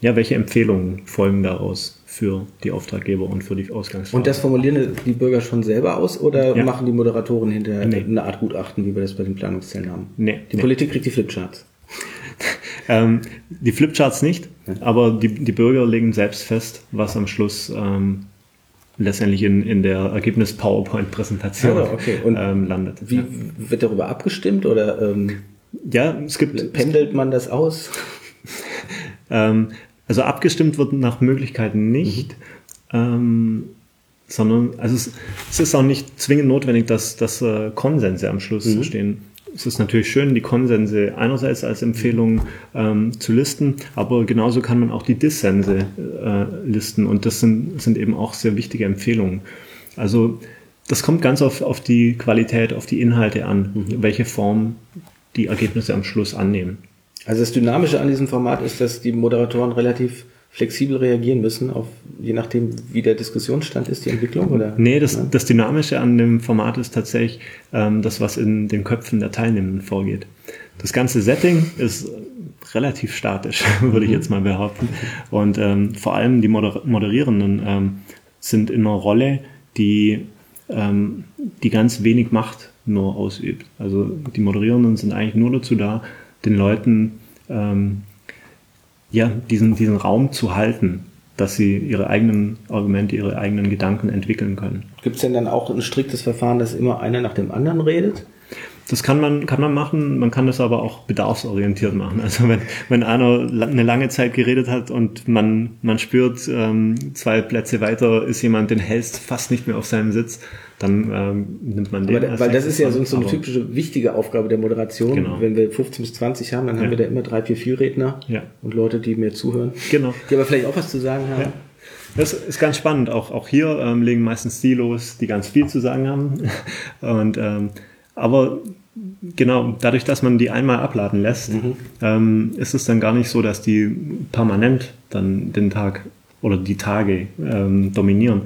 ja, welche Empfehlungen folgen daraus für die Auftraggeber und für die Ausgangsfrage. Und das formulieren die Bürger schon selber aus oder Ja. machen die Moderatoren hinterher Nee. eine Art Gutachten, wie wir das bei den Planungszellen haben? Nee, Die nee. Politik kriegt die Flipcharts. Ähm, die Flipcharts nicht, aber die, die Bürger legen selbst fest, was am Schluss ähm, letztendlich in, in der Ergebnis-PowerPoint-Präsentation Ah, okay. Ähm, landet. Wie ja. wird darüber abgestimmt oder ähm, ja, es gibt pendelt man das aus? Ähm, also abgestimmt wird nach Möglichkeiten nicht, ähm, sondern also es, es ist auch nicht zwingend notwendig, dass, dass äh, Konsense am Schluss stehen. Es ist natürlich schön, die Konsense einerseits als Empfehlung ähm, zu listen, aber genauso kann man auch die Dissense äh, listen und das sind, sind eben auch sehr wichtige Empfehlungen. Also das kommt ganz auf, auf die Qualität, auf die Inhalte an, welche Form die Ergebnisse am Schluss annehmen. Also das Dynamische an diesem Format ist, dass die Moderatoren relativ flexibel reagieren müssen, auf je nachdem, wie der Diskussionsstand ist, die Entwicklung, oder? Nee, das, das Dynamische an dem Format ist tatsächlich ähm, das, was in den Köpfen der Teilnehmenden vorgeht. Das ganze Setting ist relativ statisch, würde ich jetzt mal behaupten. Und ähm, vor allem die Moder Moderierenden ähm, sind in einer Rolle, die, ähm, die ganz wenig Macht nur ausübt. Also die Moderierenden sind eigentlich nur dazu da, den Leuten ähm, ja, diesen, diesen Raum zu halten, dass sie ihre eigenen Argumente, ihre eigenen Gedanken entwickeln können. Gibt es denn dann auch ein striktes Verfahren, dass immer einer nach dem anderen redet? Das kann man, kann man machen, man kann das aber auch bedarfsorientiert machen. Also wenn, wenn einer eine lange Zeit geredet hat und man, man spürt, ähm, zwei Plätze weiter ist jemand, den hältst fast nicht mehr auf seinem Sitz, dann ähm, nimmt man den. Aber, weil das ist ja dran. so, so eine typische wichtige Aufgabe der Moderation. Genau. Wenn wir 15 bis 20 haben, dann haben Ja. wir da immer drei, vier, vier Redner Ja. und Leute, die mir zuhören, Genau. die aber vielleicht auch was zu sagen haben. Ja. Das ist ganz spannend. Auch, auch hier ähm, legen meistens die los, die ganz viel zu sagen haben. Und, ähm, aber genau, dadurch, dass man die einmal abladen lässt, ähm, ist es dann gar nicht so, dass die permanent dann den Tag oder die Tage ähm, dominieren.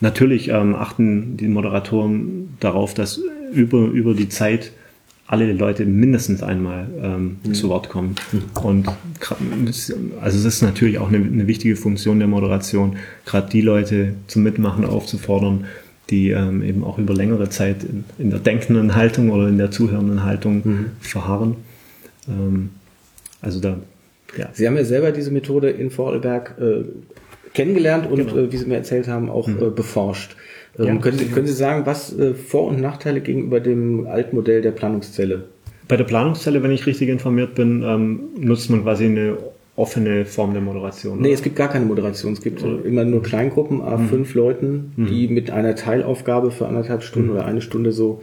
Natürlich ähm, achten die Moderatoren darauf, dass über, über die Zeit alle Leute mindestens einmal ähm, zu Wort kommen. Und also es ist natürlich auch eine, eine wichtige Funktion der Moderation, gerade die Leute zum Mitmachen aufzufordern, die ähm, eben auch über längere Zeit in, in der denkenden Haltung oder in der zuhörenden Haltung verharren. Ähm, also da, ja. Sie haben ja selber diese Methode in Vorarlberg äh, kennengelernt und, äh, wie Sie mir erzählt haben, auch äh, beforscht. Ähm, Ja. können, Sie, können Sie sagen, was äh, Vor- und Nachteile gegenüber dem Altmodell der Planungszelle? Bei der Planungszelle, wenn ich richtig informiert bin, ähm, nutzt man quasi eine offene Form der Moderation. Nee, oder? es gibt gar keine Moderation. Es gibt äh, immer nur Kleingruppen, a fünf Leuten, die mit einer Teilaufgabe für anderthalb Stunden oder eine Stunde so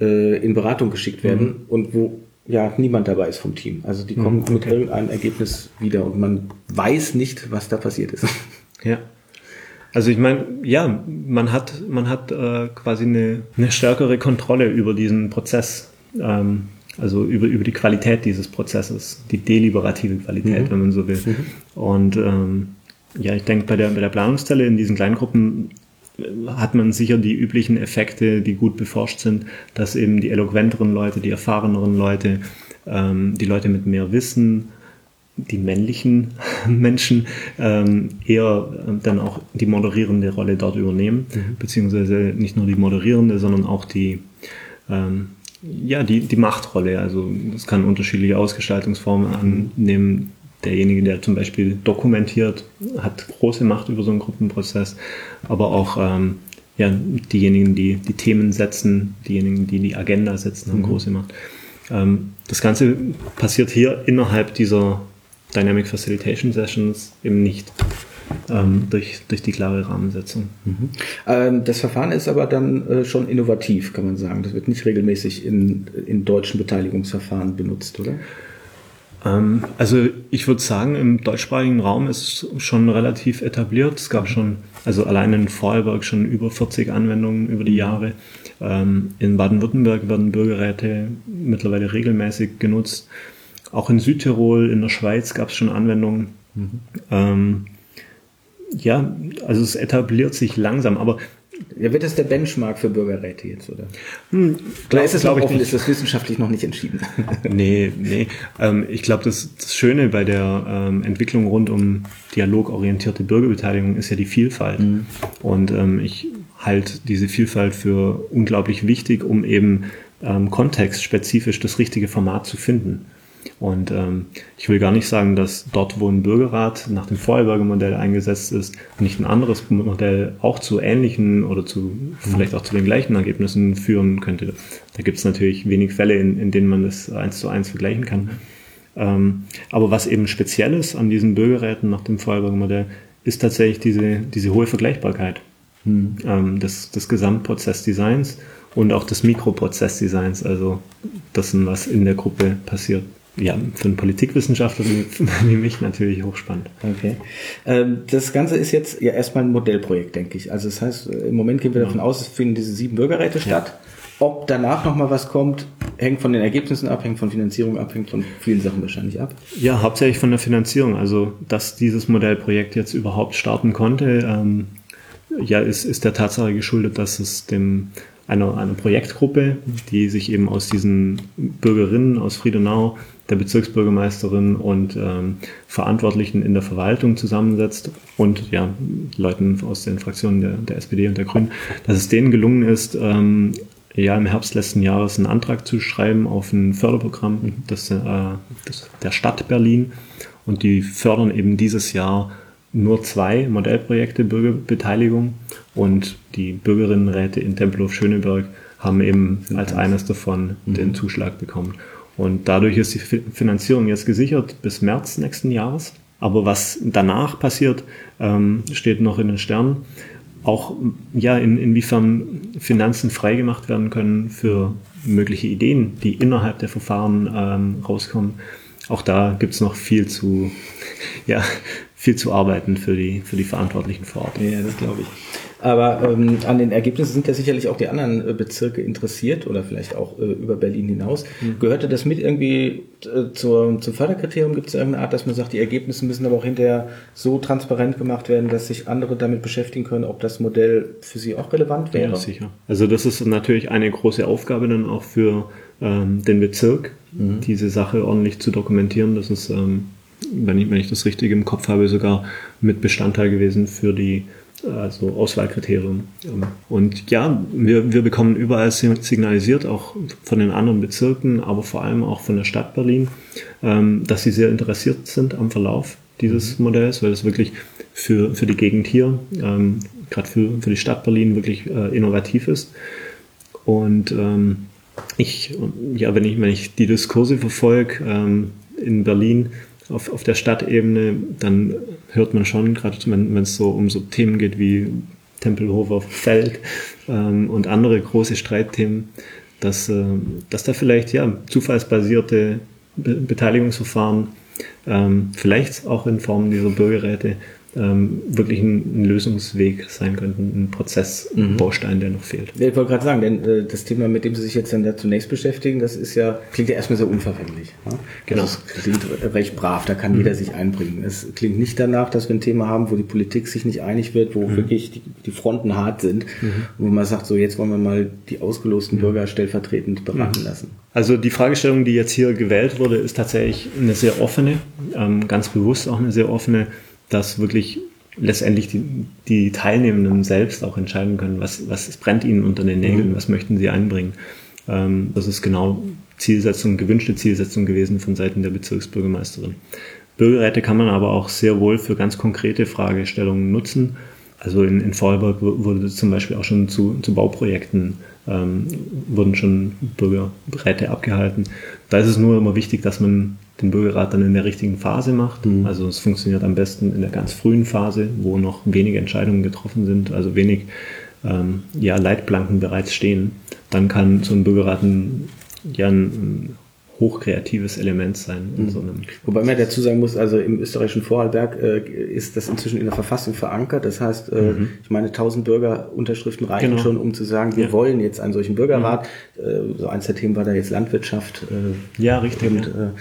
äh, in Beratung geschickt werden und wo ja niemand dabei ist vom Team. Also die kommen mit irgendeinem Ergebnis wieder und man weiß nicht, was da passiert ist. Ja. Also ich meine, ja, man hat, man hat äh, quasi eine, eine stärkere Kontrolle über diesen Prozess, ähm, also über, über die Qualität dieses Prozesses, die deliberative Qualität, wenn man so will. Und ähm, ja, ich denke, bei der, bei der Planungszelle in diesen Kleingruppen äh, hat man sicher die üblichen Effekte, die gut beforscht sind, dass eben die eloquenteren Leute, die erfahreneren Leute, ähm, die Leute mit mehr Wissen, die männlichen Menschen ähm, eher ähm, dann auch die moderierende Rolle dort übernehmen, beziehungsweise nicht nur die moderierende, sondern auch die ähm, ja die die Machtrolle. Also das kann unterschiedliche Ausgestaltungsformen annehmen. Derjenige, der zum Beispiel dokumentiert, hat große Macht über so einen Gruppenprozess, aber auch ähm, ja, diejenigen, die die Themen setzen, diejenigen, die die Agenda setzen, haben große Macht. Ähm, das Ganze passiert hier innerhalb dieser Dynamic Facilitation Sessions eben nicht. Ähm, durch, durch die klare Rahmensetzung. Mhm. Ähm, das Verfahren ist aber dann äh, schon innovativ, kann man sagen. Das wird nicht regelmäßig in, in deutschen Beteiligungsverfahren benutzt, oder? Ähm, also ich würde sagen, im deutschsprachigen Raum ist es schon relativ etabliert. Es gab schon, also allein in Vorarlberg schon über 40 Anwendungen über die Jahre. In Baden-Württemberg werden Bürgerräte mittlerweile regelmäßig genutzt. Auch in Südtirol, in der Schweiz gab es schon Anwendungen. Mhm. Ähm, ja, also es etabliert sich langsam, aber ja, wird das der Benchmark für Bürgerräte jetzt, oder? Hm, oder ist es glaube ich, ist das wissenschaftlich noch nicht entschieden? nee, nee. Ähm, ich glaube, das, das Schöne bei der ähm, Entwicklung rund um dialogorientierte Bürgerbeteiligung ist ja die Vielfalt. Mhm. Und ähm, ich halte diese Vielfalt für unglaublich wichtig, um eben ähm, kontextspezifisch das richtige Format zu finden. Und ähm, ich will gar nicht sagen, dass dort, wo ein Bürgerrat nach dem Vorarlberger Modell eingesetzt ist, nicht ein anderes Modell auch zu ähnlichen oder zu vielleicht auch zu den gleichen Ergebnissen führen könnte. Da gibt es natürlich wenig Fälle, in, in denen man das eins zu eins vergleichen kann. Ähm, aber was eben speziell ist an diesen Bürgerräten nach dem Vorarlberger Modell, ist tatsächlich diese, diese hohe Vergleichbarkeit mhm. ähm, des, des Gesamtprozessdesigns und auch des Mikroprozessdesigns, also dessen, was in der Gruppe passiert ja, für einen Politikwissenschaftler wie mich natürlich hochspannend. Okay. Ähm, das Ganze ist jetzt ja erstmal ein Modellprojekt, denke ich. Also das heißt, im Moment gehen wir davon aus, es finden diese sieben Bürgerräte statt. Ja. Ob danach nochmal was kommt, hängt von den Ergebnissen ab, hängt von Finanzierung ab, hängt von vielen Sachen wahrscheinlich ab. Ja, hauptsächlich von der Finanzierung. Also, dass dieses Modellprojekt jetzt überhaupt starten konnte, ähm, ja, ist, ist der Tatsache geschuldet, dass es dem einer, einer Projektgruppe, die sich eben aus diesen Bürgerinnen aus Friedenau der Bezirksbürgermeisterin und ähm, Verantwortlichen in der Verwaltung zusammensetzt und ja, Leuten aus den Fraktionen der, der SPD und der Grünen, dass es denen gelungen ist, ähm, ja, im Herbst letzten Jahres einen Antrag zu schreiben auf ein Förderprogramm des, äh, des, der Stadt Berlin. Und die fördern eben dieses Jahr nur zwei Modellprojekte Bürgerbeteiligung und die Bürgerinnenräte in Tempelhof-Schöneberg haben eben als eines davon den Zuschlag bekommen. Und dadurch ist die Finanzierung jetzt gesichert bis März nächsten Jahres. Aber was danach passiert, ähm, steht noch in den Sternen. Auch ja, in, inwiefern Finanzen freigemacht werden können für mögliche Ideen, die innerhalb der Verfahren ähm, rauskommen. Auch da gibt es noch viel zu, ja, viel zu arbeiten für die, für die Verantwortlichen vor Ort. Ja, das glaube ich. Aber ähm, an den Ergebnissen sind ja sicherlich auch die anderen äh, Bezirke interessiert oder vielleicht auch äh, über Berlin hinaus. Mhm. Gehörte das mit irgendwie äh, zur, zum Förderkriterium? Gibt es irgendeine Art, dass man sagt, die Ergebnisse müssen aber auch hinterher so transparent gemacht werden, dass sich andere damit beschäftigen können, ob das Modell für sie auch relevant wäre? Ja, sicher. Also das ist natürlich eine große Aufgabe dann auch für ähm, den Bezirk, mhm. diese Sache ordentlich zu dokumentieren. Das ist, ähm, wenn, ich, wenn ich das richtig im Kopf habe, sogar mit Bestandteil gewesen für die also Auswahlkriterium. Und ja, wir, wir bekommen überall signalisiert, auch von den anderen Bezirken, aber vor allem auch von der Stadt Berlin, ähm, dass sie sehr interessiert sind am Verlauf dieses mhm. Modells, weil es wirklich für, für die Gegend hier, ähm, gerade für, für die Stadt Berlin, wirklich äh, innovativ ist. Und ähm, ich, ja, wenn ich, wenn ich die Diskurse verfolge in Berlin, auf, auf der Stadtebene, dann hört man schon, gerade wenn es so um so Themen geht wie Tempelhofer Feld ähm, und andere große Streitthemen, dass, äh, dass da vielleicht ja zufallsbasierte Be Beteiligungsverfahren, ähm, vielleicht auch in Form dieser Bürgerräte, ähm, wirklich ein, ein, Lösungsweg sein könnten, ein Prozessbaustein, mhm. der noch fehlt. Ich wollte gerade sagen, denn äh, das Thema, mit dem Sie sich jetzt dann da zunächst beschäftigen, das ist ja, klingt ja erstmal sehr unverfänglich. Ja? Genau. Das klingt recht brav, da kann mhm. jeder sich einbringen. Es klingt nicht danach, dass wir ein Thema haben, wo die Politik sich nicht einig wird, wo mhm. wirklich die, die, Fronten hart sind, mhm. wo man sagt, so jetzt wollen wir mal die ausgelosten mhm. Bürger stellvertretend beraten mhm. lassen. Also die Fragestellung, die jetzt hier gewählt wurde, ist tatsächlich eine sehr offene, ähm, ganz bewusst auch eine sehr offene dass wirklich letztendlich die, die Teilnehmenden selbst auch entscheiden können, was, was brennt ihnen unter den Nägeln, mhm. was möchten sie einbringen. Ähm, das ist genau Zielsetzung, gewünschte Zielsetzung gewesen von Seiten der Bezirksbürgermeisterin. Bürgerräte kann man aber auch sehr wohl für ganz konkrete Fragestellungen nutzen. Also in, in Vorarlberg wurde zum Beispiel auch schon zu, zu Bauprojekten ähm, wurden schon Bürgerräte abgehalten. Da ist es nur immer wichtig, dass man den Bürgerrat dann in der richtigen Phase macht. Mhm. Also es funktioniert am besten in der ganz frühen Phase, wo noch wenige Entscheidungen getroffen sind, also wenig ähm, ja, Leitplanken bereits stehen. Dann kann so ein Bürgerrat ein, ja, ein, hochkreatives Element sein. In mhm. so einem Wobei man dazu sagen muss, also im österreichischen Vorarlberg äh, ist das inzwischen in der Verfassung verankert. Das heißt, äh, mhm. ich meine, 1000 Bürgerunterschriften reichen genau. schon, um zu sagen, wir ja. wollen jetzt einen solchen Bürgerrat. Mhm. Äh, so eins der Themen war da jetzt Landwirtschaft. Äh, ja, richtig. Und, ja.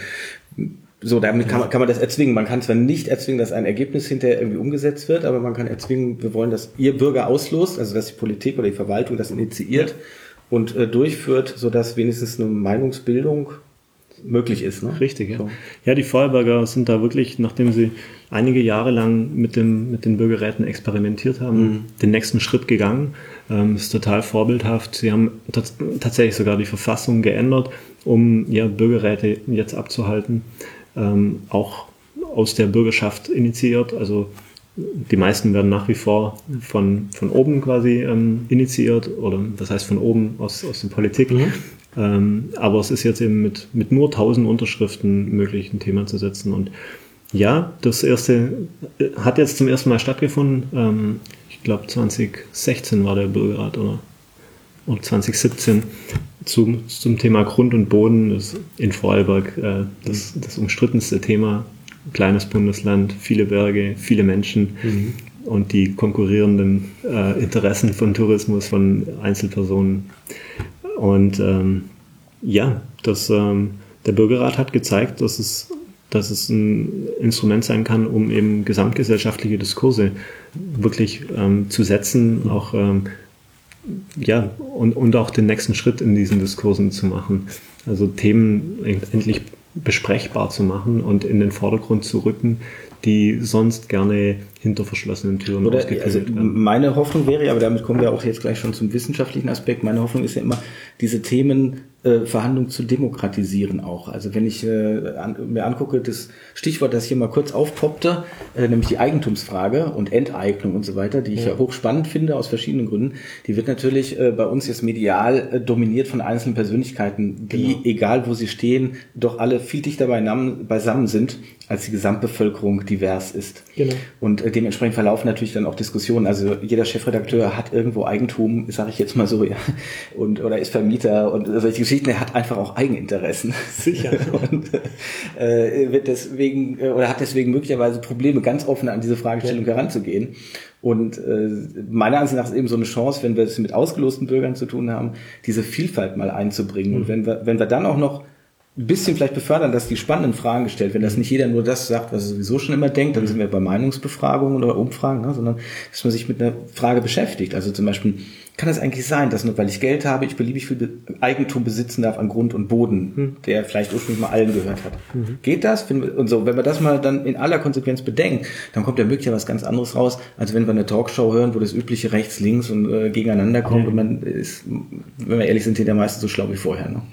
So, damit kann man, kann man das erzwingen. Man kann zwar nicht erzwingen, dass ein Ergebnis hinterher irgendwie umgesetzt wird, aber man kann erzwingen, wir wollen, dass ihr Bürger auslost, also dass die Politik oder die Verwaltung das initiiert und äh, durchführt, so dass wenigstens eine Meinungsbildung möglich ist. Ne? Richtig, ja. So. Ja, die Vorarlberger sind da wirklich, nachdem sie einige Jahre lang mit, dem, mit den Bürgerräten experimentiert haben, mhm. den nächsten Schritt gegangen. Ähm, ist total vorbildhaft. Sie haben tatsächlich sogar die Verfassung geändert, um ja, Bürgerräte jetzt abzuhalten. Ähm, auch aus der Bürgerschaft initiiert. Also die meisten werden nach wie vor von, von oben quasi ähm, initiiert oder das heißt von oben aus, aus der Politik. Mhm. Ähm, aber es ist jetzt eben mit, mit nur 1000 Unterschriften möglich, ein Thema zu setzen. Und ja, das erste äh, hat jetzt zum ersten Mal stattgefunden. Ähm, ich glaube 2016 war der Bürgerrat oder, oder 2017 zum, zum Thema Grund und Boden das in Vorarlberg äh, das, das umstrittenste Thema. Kleines Bundesland, viele Berge, viele Menschen. Mhm und die konkurrierenden äh, Interessen von Tourismus, von Einzelpersonen. Und ähm, ja, das, ähm, der Bürgerrat hat gezeigt, dass es, dass es ein Instrument sein kann, um eben gesamtgesellschaftliche Diskurse wirklich ähm, zu setzen, auch ähm, ja, und, und auch den nächsten Schritt in diesen Diskursen zu machen. Also Themen endlich besprechbar zu machen und in den Vordergrund zu rücken, die sonst gerne hinter verschlossenen Türen Oder, also werden. Meine Hoffnung wäre, aber damit kommen wir auch jetzt gleich schon zum wissenschaftlichen Aspekt, meine Hoffnung ist ja immer, diese Themen äh, Verhandlungen zu demokratisieren auch. Also wenn ich äh, an, mir angucke, das Stichwort, das hier mal kurz aufpoppte, äh, nämlich die Eigentumsfrage und Enteignung und so weiter, die ich ja, ja hochspannend finde aus verschiedenen Gründen, die wird natürlich äh, bei uns jetzt medial äh, dominiert von einzelnen Persönlichkeiten, die, genau. egal wo sie stehen, doch alle viel dichter beisammen sind, als die Gesamtbevölkerung divers ist. Genau. Und äh, dementsprechend verlaufen natürlich dann auch Diskussionen. Also jeder Chefredakteur hat irgendwo Eigentum, sage ich jetzt mal so, ja, und oder ist Vermieter und solche Geschichten. Er hat einfach auch Eigeninteressen. Sicher. und äh, wird deswegen äh, oder hat deswegen möglicherweise Probleme, ganz offen an diese Fragestellung ja. heranzugehen. Und äh, meiner Ansicht nach ist eben so eine Chance, wenn wir es mit ausgelosten Bürgern zu tun haben, diese Vielfalt mal einzubringen. Mhm. Und wenn wir, wenn wir dann auch noch ein bisschen vielleicht befördern, dass die spannenden Fragen gestellt werden, dass nicht jeder nur das sagt, was er sowieso schon immer denkt, dann sind wir bei Meinungsbefragungen oder Umfragen, ne, sondern dass man sich mit einer Frage beschäftigt. Also zum Beispiel, kann es eigentlich sein, dass nur weil ich Geld habe, ich beliebig viel Eigentum besitzen darf an Grund und Boden, hm. der vielleicht ursprünglich mal allen gehört hat? Mhm. Geht das? Und so, wenn man das mal dann in aller Konsequenz bedenkt, dann kommt ja möglicherweise was ganz anderes raus, als wenn wir eine Talkshow hören, wo das übliche rechts, links und äh, gegeneinander kommt mhm. und man ist, wenn wir ehrlich sind, der meisten so schlau wie vorher. Ne?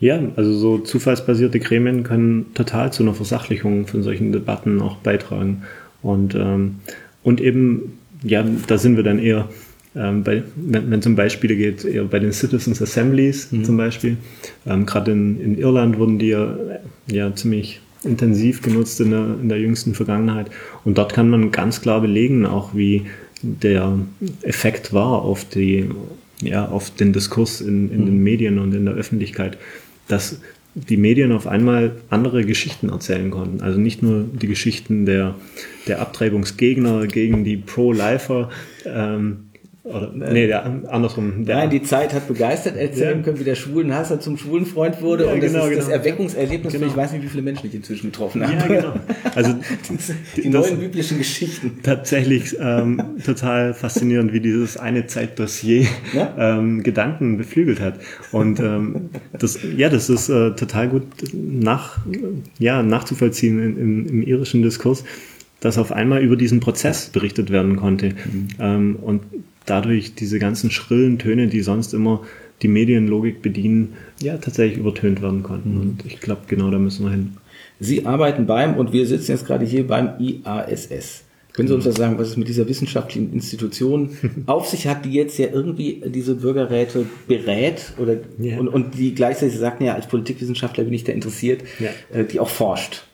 Ja, also so zufallsbasierte Gremien können total zu einer Versachlichung von solchen Debatten auch beitragen. Und, ähm, und eben, ja, da sind wir dann eher, ähm, bei, wenn es um Beispiele geht, eher bei den Citizens Assemblies mhm. zum Beispiel. Ähm, Gerade in, in Irland wurden die ja, ja ziemlich intensiv genutzt in der, in der jüngsten Vergangenheit. Und dort kann man ganz klar belegen, auch wie der Effekt war auf die, ja, auf den Diskurs in, in mhm. den Medien und in der Öffentlichkeit dass die Medien auf einmal andere Geschichten erzählen konnten. Also nicht nur die Geschichten der, der Abtreibungsgegner gegen die Pro-Lifer, ähm, oder, nee, der, andersrum. Der, Nein, die Zeit hat begeistert erzählen ja. können, wie der Schwulenhasser zum Schwulenfreund wurde. Ja, und das genau, ist genau. das Erweckungserlebnis genau. ich weiß nicht, wie viele Menschen ich inzwischen getroffen habe. Ja, genau. Also die, die neuen biblischen Geschichten. Tatsächlich ähm, total faszinierend, wie dieses eine Zeitdossier ja? ähm, Gedanken beflügelt hat. Und ähm, das, ja, das ist äh, total gut nach, ja, nachzuvollziehen in, in, im irischen Diskurs dass auf einmal über diesen Prozess berichtet werden konnte. Mhm. Ähm, und dadurch diese ganzen schrillen Töne, die sonst immer die Medienlogik bedienen, ja, tatsächlich übertönt werden konnten. Mhm. Und ich glaube, genau da müssen wir hin. Sie arbeiten beim, und wir sitzen jetzt gerade hier beim IASS. Können Sie uns das sagen, was es mit dieser wissenschaftlichen Institution auf sich hat, die jetzt ja irgendwie diese Bürgerräte berät oder ja. und, und die gleichzeitig sagten ja, als Politikwissenschaftler bin ich da interessiert, ja. äh, die auch forscht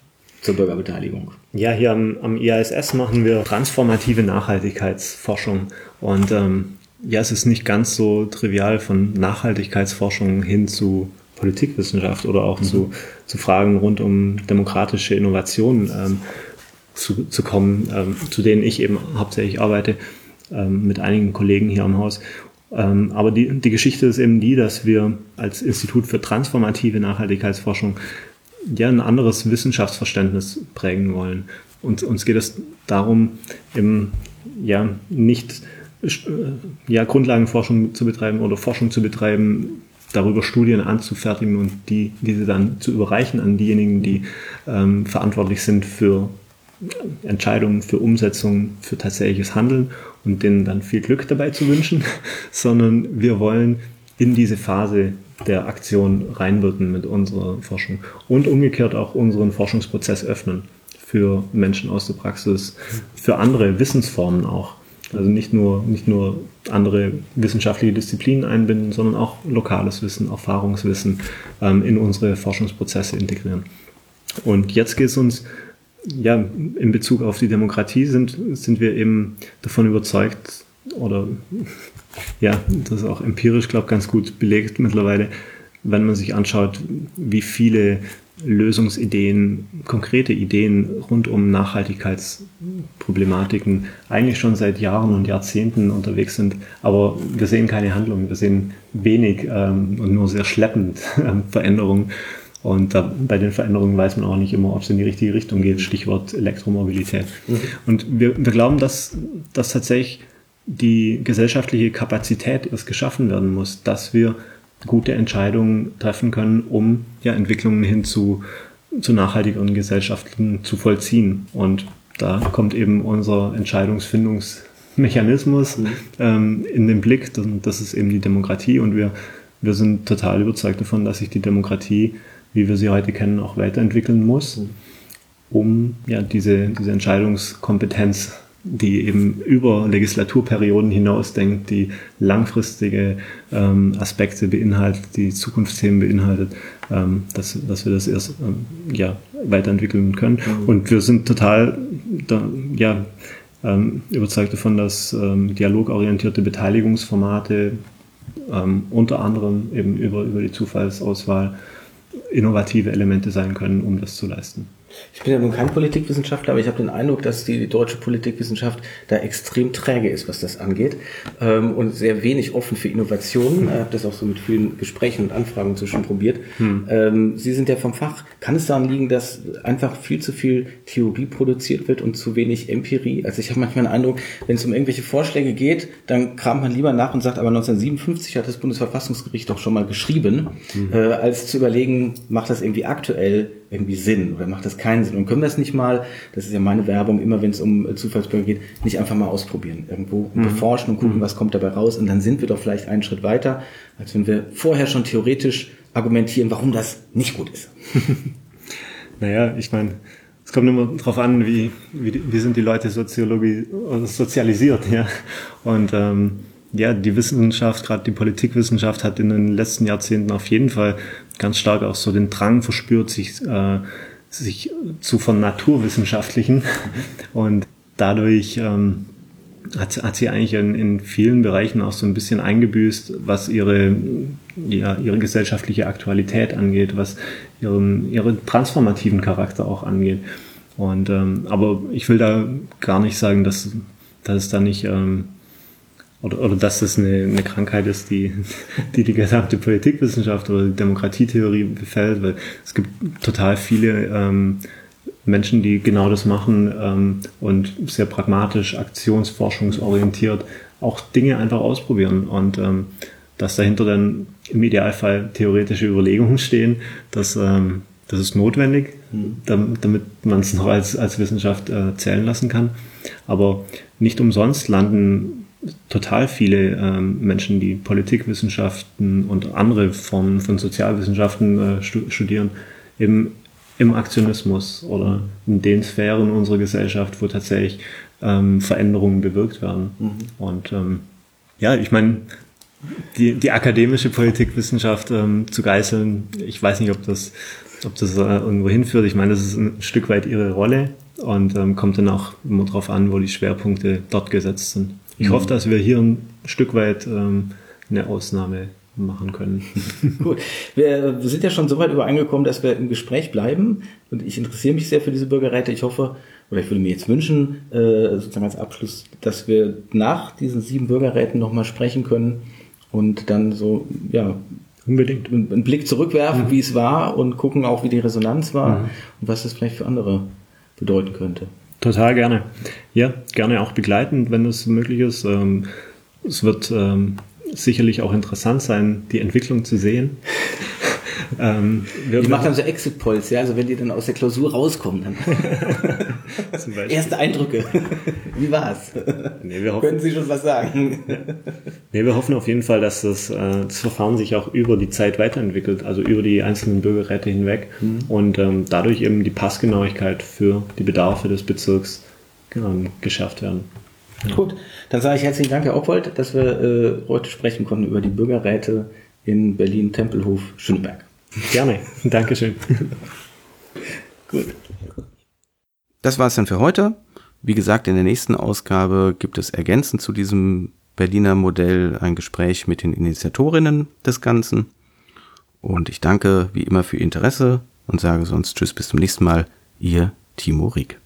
zur Bürgerbeteiligung? Ja, hier am, am IASS machen wir transformative Nachhaltigkeitsforschung und ähm, ja, es ist nicht ganz so trivial von Nachhaltigkeitsforschung hin zu Politikwissenschaft oder auch mhm. zu, zu Fragen rund um demokratische Innovationen. Ähm, zu, zu kommen, ähm, zu denen ich eben hauptsächlich arbeite, ähm, mit einigen Kollegen hier am Haus. Ähm, aber die, die Geschichte ist eben die, dass wir als Institut für transformative Nachhaltigkeitsforschung ja ein anderes Wissenschaftsverständnis prägen wollen. Und uns geht es darum, eben ja nicht äh, ja, Grundlagenforschung zu betreiben oder Forschung zu betreiben, darüber Studien anzufertigen und die, diese dann zu überreichen an diejenigen, die ähm, verantwortlich sind für Entscheidungen für Umsetzung, für tatsächliches Handeln und denen dann viel Glück dabei zu wünschen, sondern wir wollen in diese Phase der Aktion reinwirken mit unserer Forschung und umgekehrt auch unseren Forschungsprozess öffnen für Menschen aus der Praxis, für andere Wissensformen auch. Also nicht nur, nicht nur andere wissenschaftliche Disziplinen einbinden, sondern auch lokales Wissen, Erfahrungswissen ähm, in unsere Forschungsprozesse integrieren. Und jetzt geht es uns ja, in Bezug auf die Demokratie sind, sind wir eben davon überzeugt, oder ja, das ist auch empirisch, glaube ich, ganz gut belegt mittlerweile, wenn man sich anschaut, wie viele Lösungsideen, konkrete Ideen rund um Nachhaltigkeitsproblematiken eigentlich schon seit Jahren und Jahrzehnten unterwegs sind. Aber wir sehen keine Handlung, wir sehen wenig ähm, und nur sehr schleppend äh, Veränderungen. Und da, bei den Veränderungen weiß man auch nicht immer, ob es in die richtige Richtung geht. Stichwort Elektromobilität. Mhm. Und wir, wir glauben, dass, dass tatsächlich die gesellschaftliche Kapazität erst geschaffen werden muss, dass wir gute Entscheidungen treffen können, um ja, Entwicklungen hin zu, zu nachhaltigeren Gesellschaften zu vollziehen. Und da kommt eben unser Entscheidungsfindungsmechanismus mhm. ähm, in den Blick. Das ist eben die Demokratie und wir, wir sind total überzeugt davon, dass sich die Demokratie wie wir sie heute kennen, auch weiterentwickeln muss, um ja, diese, diese Entscheidungskompetenz, die eben über Legislaturperioden hinaus denkt, die langfristige ähm, Aspekte beinhaltet, die Zukunftsthemen beinhaltet, ähm, dass, dass wir das erst ähm, ja, weiterentwickeln können. Mhm. Und wir sind total da, ja, ähm, überzeugt davon, dass ähm, dialogorientierte Beteiligungsformate ähm, unter anderem eben über, über die Zufallsauswahl innovative Elemente sein können, um das zu leisten. Ich bin ja nun kein Politikwissenschaftler, aber ich habe den Eindruck, dass die deutsche Politikwissenschaft da extrem träge ist, was das angeht ähm, und sehr wenig offen für Innovationen. Ich habe das auch so mit vielen Gesprächen und Anfragen zwischen probiert. Hm. Ähm, Sie sind ja vom Fach. Kann es daran liegen, dass einfach viel zu viel Theorie produziert wird und zu wenig Empirie? Also ich habe manchmal den Eindruck, wenn es um irgendwelche Vorschläge geht, dann kramt man lieber nach und sagt, aber 1957 hat das Bundesverfassungsgericht doch schon mal geschrieben, hm. äh, als zu überlegen, macht das irgendwie aktuell irgendwie Sinn oder macht das keinen Sinn? Und können wir das nicht mal, das ist ja meine Werbung, immer wenn es um äh, Zufallsbürger geht, nicht einfach mal ausprobieren, irgendwo mhm. beforschen und gucken, mhm. was kommt dabei raus und dann sind wir doch vielleicht einen Schritt weiter, als wenn wir vorher schon theoretisch argumentieren, warum das nicht gut ist. naja, ich meine, es kommt immer darauf an, wie, wie, wie sind die Leute sozialisiert, ja. Und ähm, ja, die Wissenschaft, gerade die Politikwissenschaft, hat in den letzten Jahrzehnten auf jeden Fall ganz stark auch so den Drang verspürt, sich, äh, sich zu von Naturwissenschaftlichen. Und dadurch ähm, hat, hat sie eigentlich in, in vielen Bereichen auch so ein bisschen eingebüßt, was ihre, ja, ihre gesellschaftliche Aktualität angeht, was ihren, ihren transformativen Charakter auch angeht. Und ähm, aber ich will da gar nicht sagen, dass, dass es da nicht ähm, oder, oder dass das eine, eine Krankheit ist, die, die die gesamte Politikwissenschaft oder Demokratietheorie befällt, weil es gibt total viele ähm, Menschen, die genau das machen ähm, und sehr pragmatisch, aktionsforschungsorientiert auch Dinge einfach ausprobieren und ähm, dass dahinter dann im Idealfall theoretische Überlegungen stehen, dass ähm, das ist notwendig, mhm. damit, damit man es noch als, als Wissenschaft äh, zählen lassen kann. Aber nicht umsonst landen total viele ähm, Menschen, die Politikwissenschaften und andere Formen von Sozialwissenschaften äh, studieren, eben im Aktionismus oder in den Sphären unserer Gesellschaft, wo tatsächlich ähm, Veränderungen bewirkt werden. Mhm. Und ähm, ja, ich meine, die, die akademische Politikwissenschaft ähm, zu geißeln, ich weiß nicht, ob das, ob das äh, irgendwo hinführt. Ich meine, das ist ein Stück weit ihre Rolle und ähm, kommt dann auch immer darauf an, wo die Schwerpunkte dort gesetzt sind. Ich mhm. hoffe, dass wir hier ein Stück weit ähm, eine Ausnahme machen können. Gut. Wir sind ja schon so weit übereingekommen, dass wir im Gespräch bleiben. Und ich interessiere mich sehr für diese Bürgerräte. Ich hoffe, oder ich würde mir jetzt wünschen, äh, sozusagen als Abschluss, dass wir nach diesen sieben Bürgerräten nochmal sprechen können und dann so, ja, unbedingt einen Blick zurückwerfen, mhm. wie es war und gucken auch, wie die Resonanz war mhm. und was das vielleicht für andere bedeuten könnte. Total gerne. Ja, gerne auch begleitend, wenn es möglich ist. Ähm, es wird ähm, sicherlich auch interessant sein, die Entwicklung zu sehen. ähm, ich mache dann so Exit-Polls, ja, also wenn die dann aus der Klausur rauskommen, dann erste Eindrücke. Wie war's? Nee, wir hoffen, Können Sie schon was sagen? nee, wir hoffen auf jeden Fall, dass das, äh, das Verfahren sich auch über die Zeit weiterentwickelt, also über die einzelnen Bürgerräte hinweg mhm. und ähm, dadurch eben die Passgenauigkeit für die Bedarfe des Bezirks ähm, geschafft werden. Ja. Gut, dann sage ich herzlichen Dank, Herr Oppold, dass wir äh, heute sprechen konnten über die Bürgerräte in Berlin-Tempelhof-Schöneberg. Gerne, Dankeschön. Gut. Das war es dann für heute. Wie gesagt, in der nächsten Ausgabe gibt es ergänzend zu diesem Berliner Modell ein Gespräch mit den Initiatorinnen des Ganzen. Und ich danke wie immer für Ihr Interesse und sage sonst Tschüss bis zum nächsten Mal. Ihr Timo Rieck.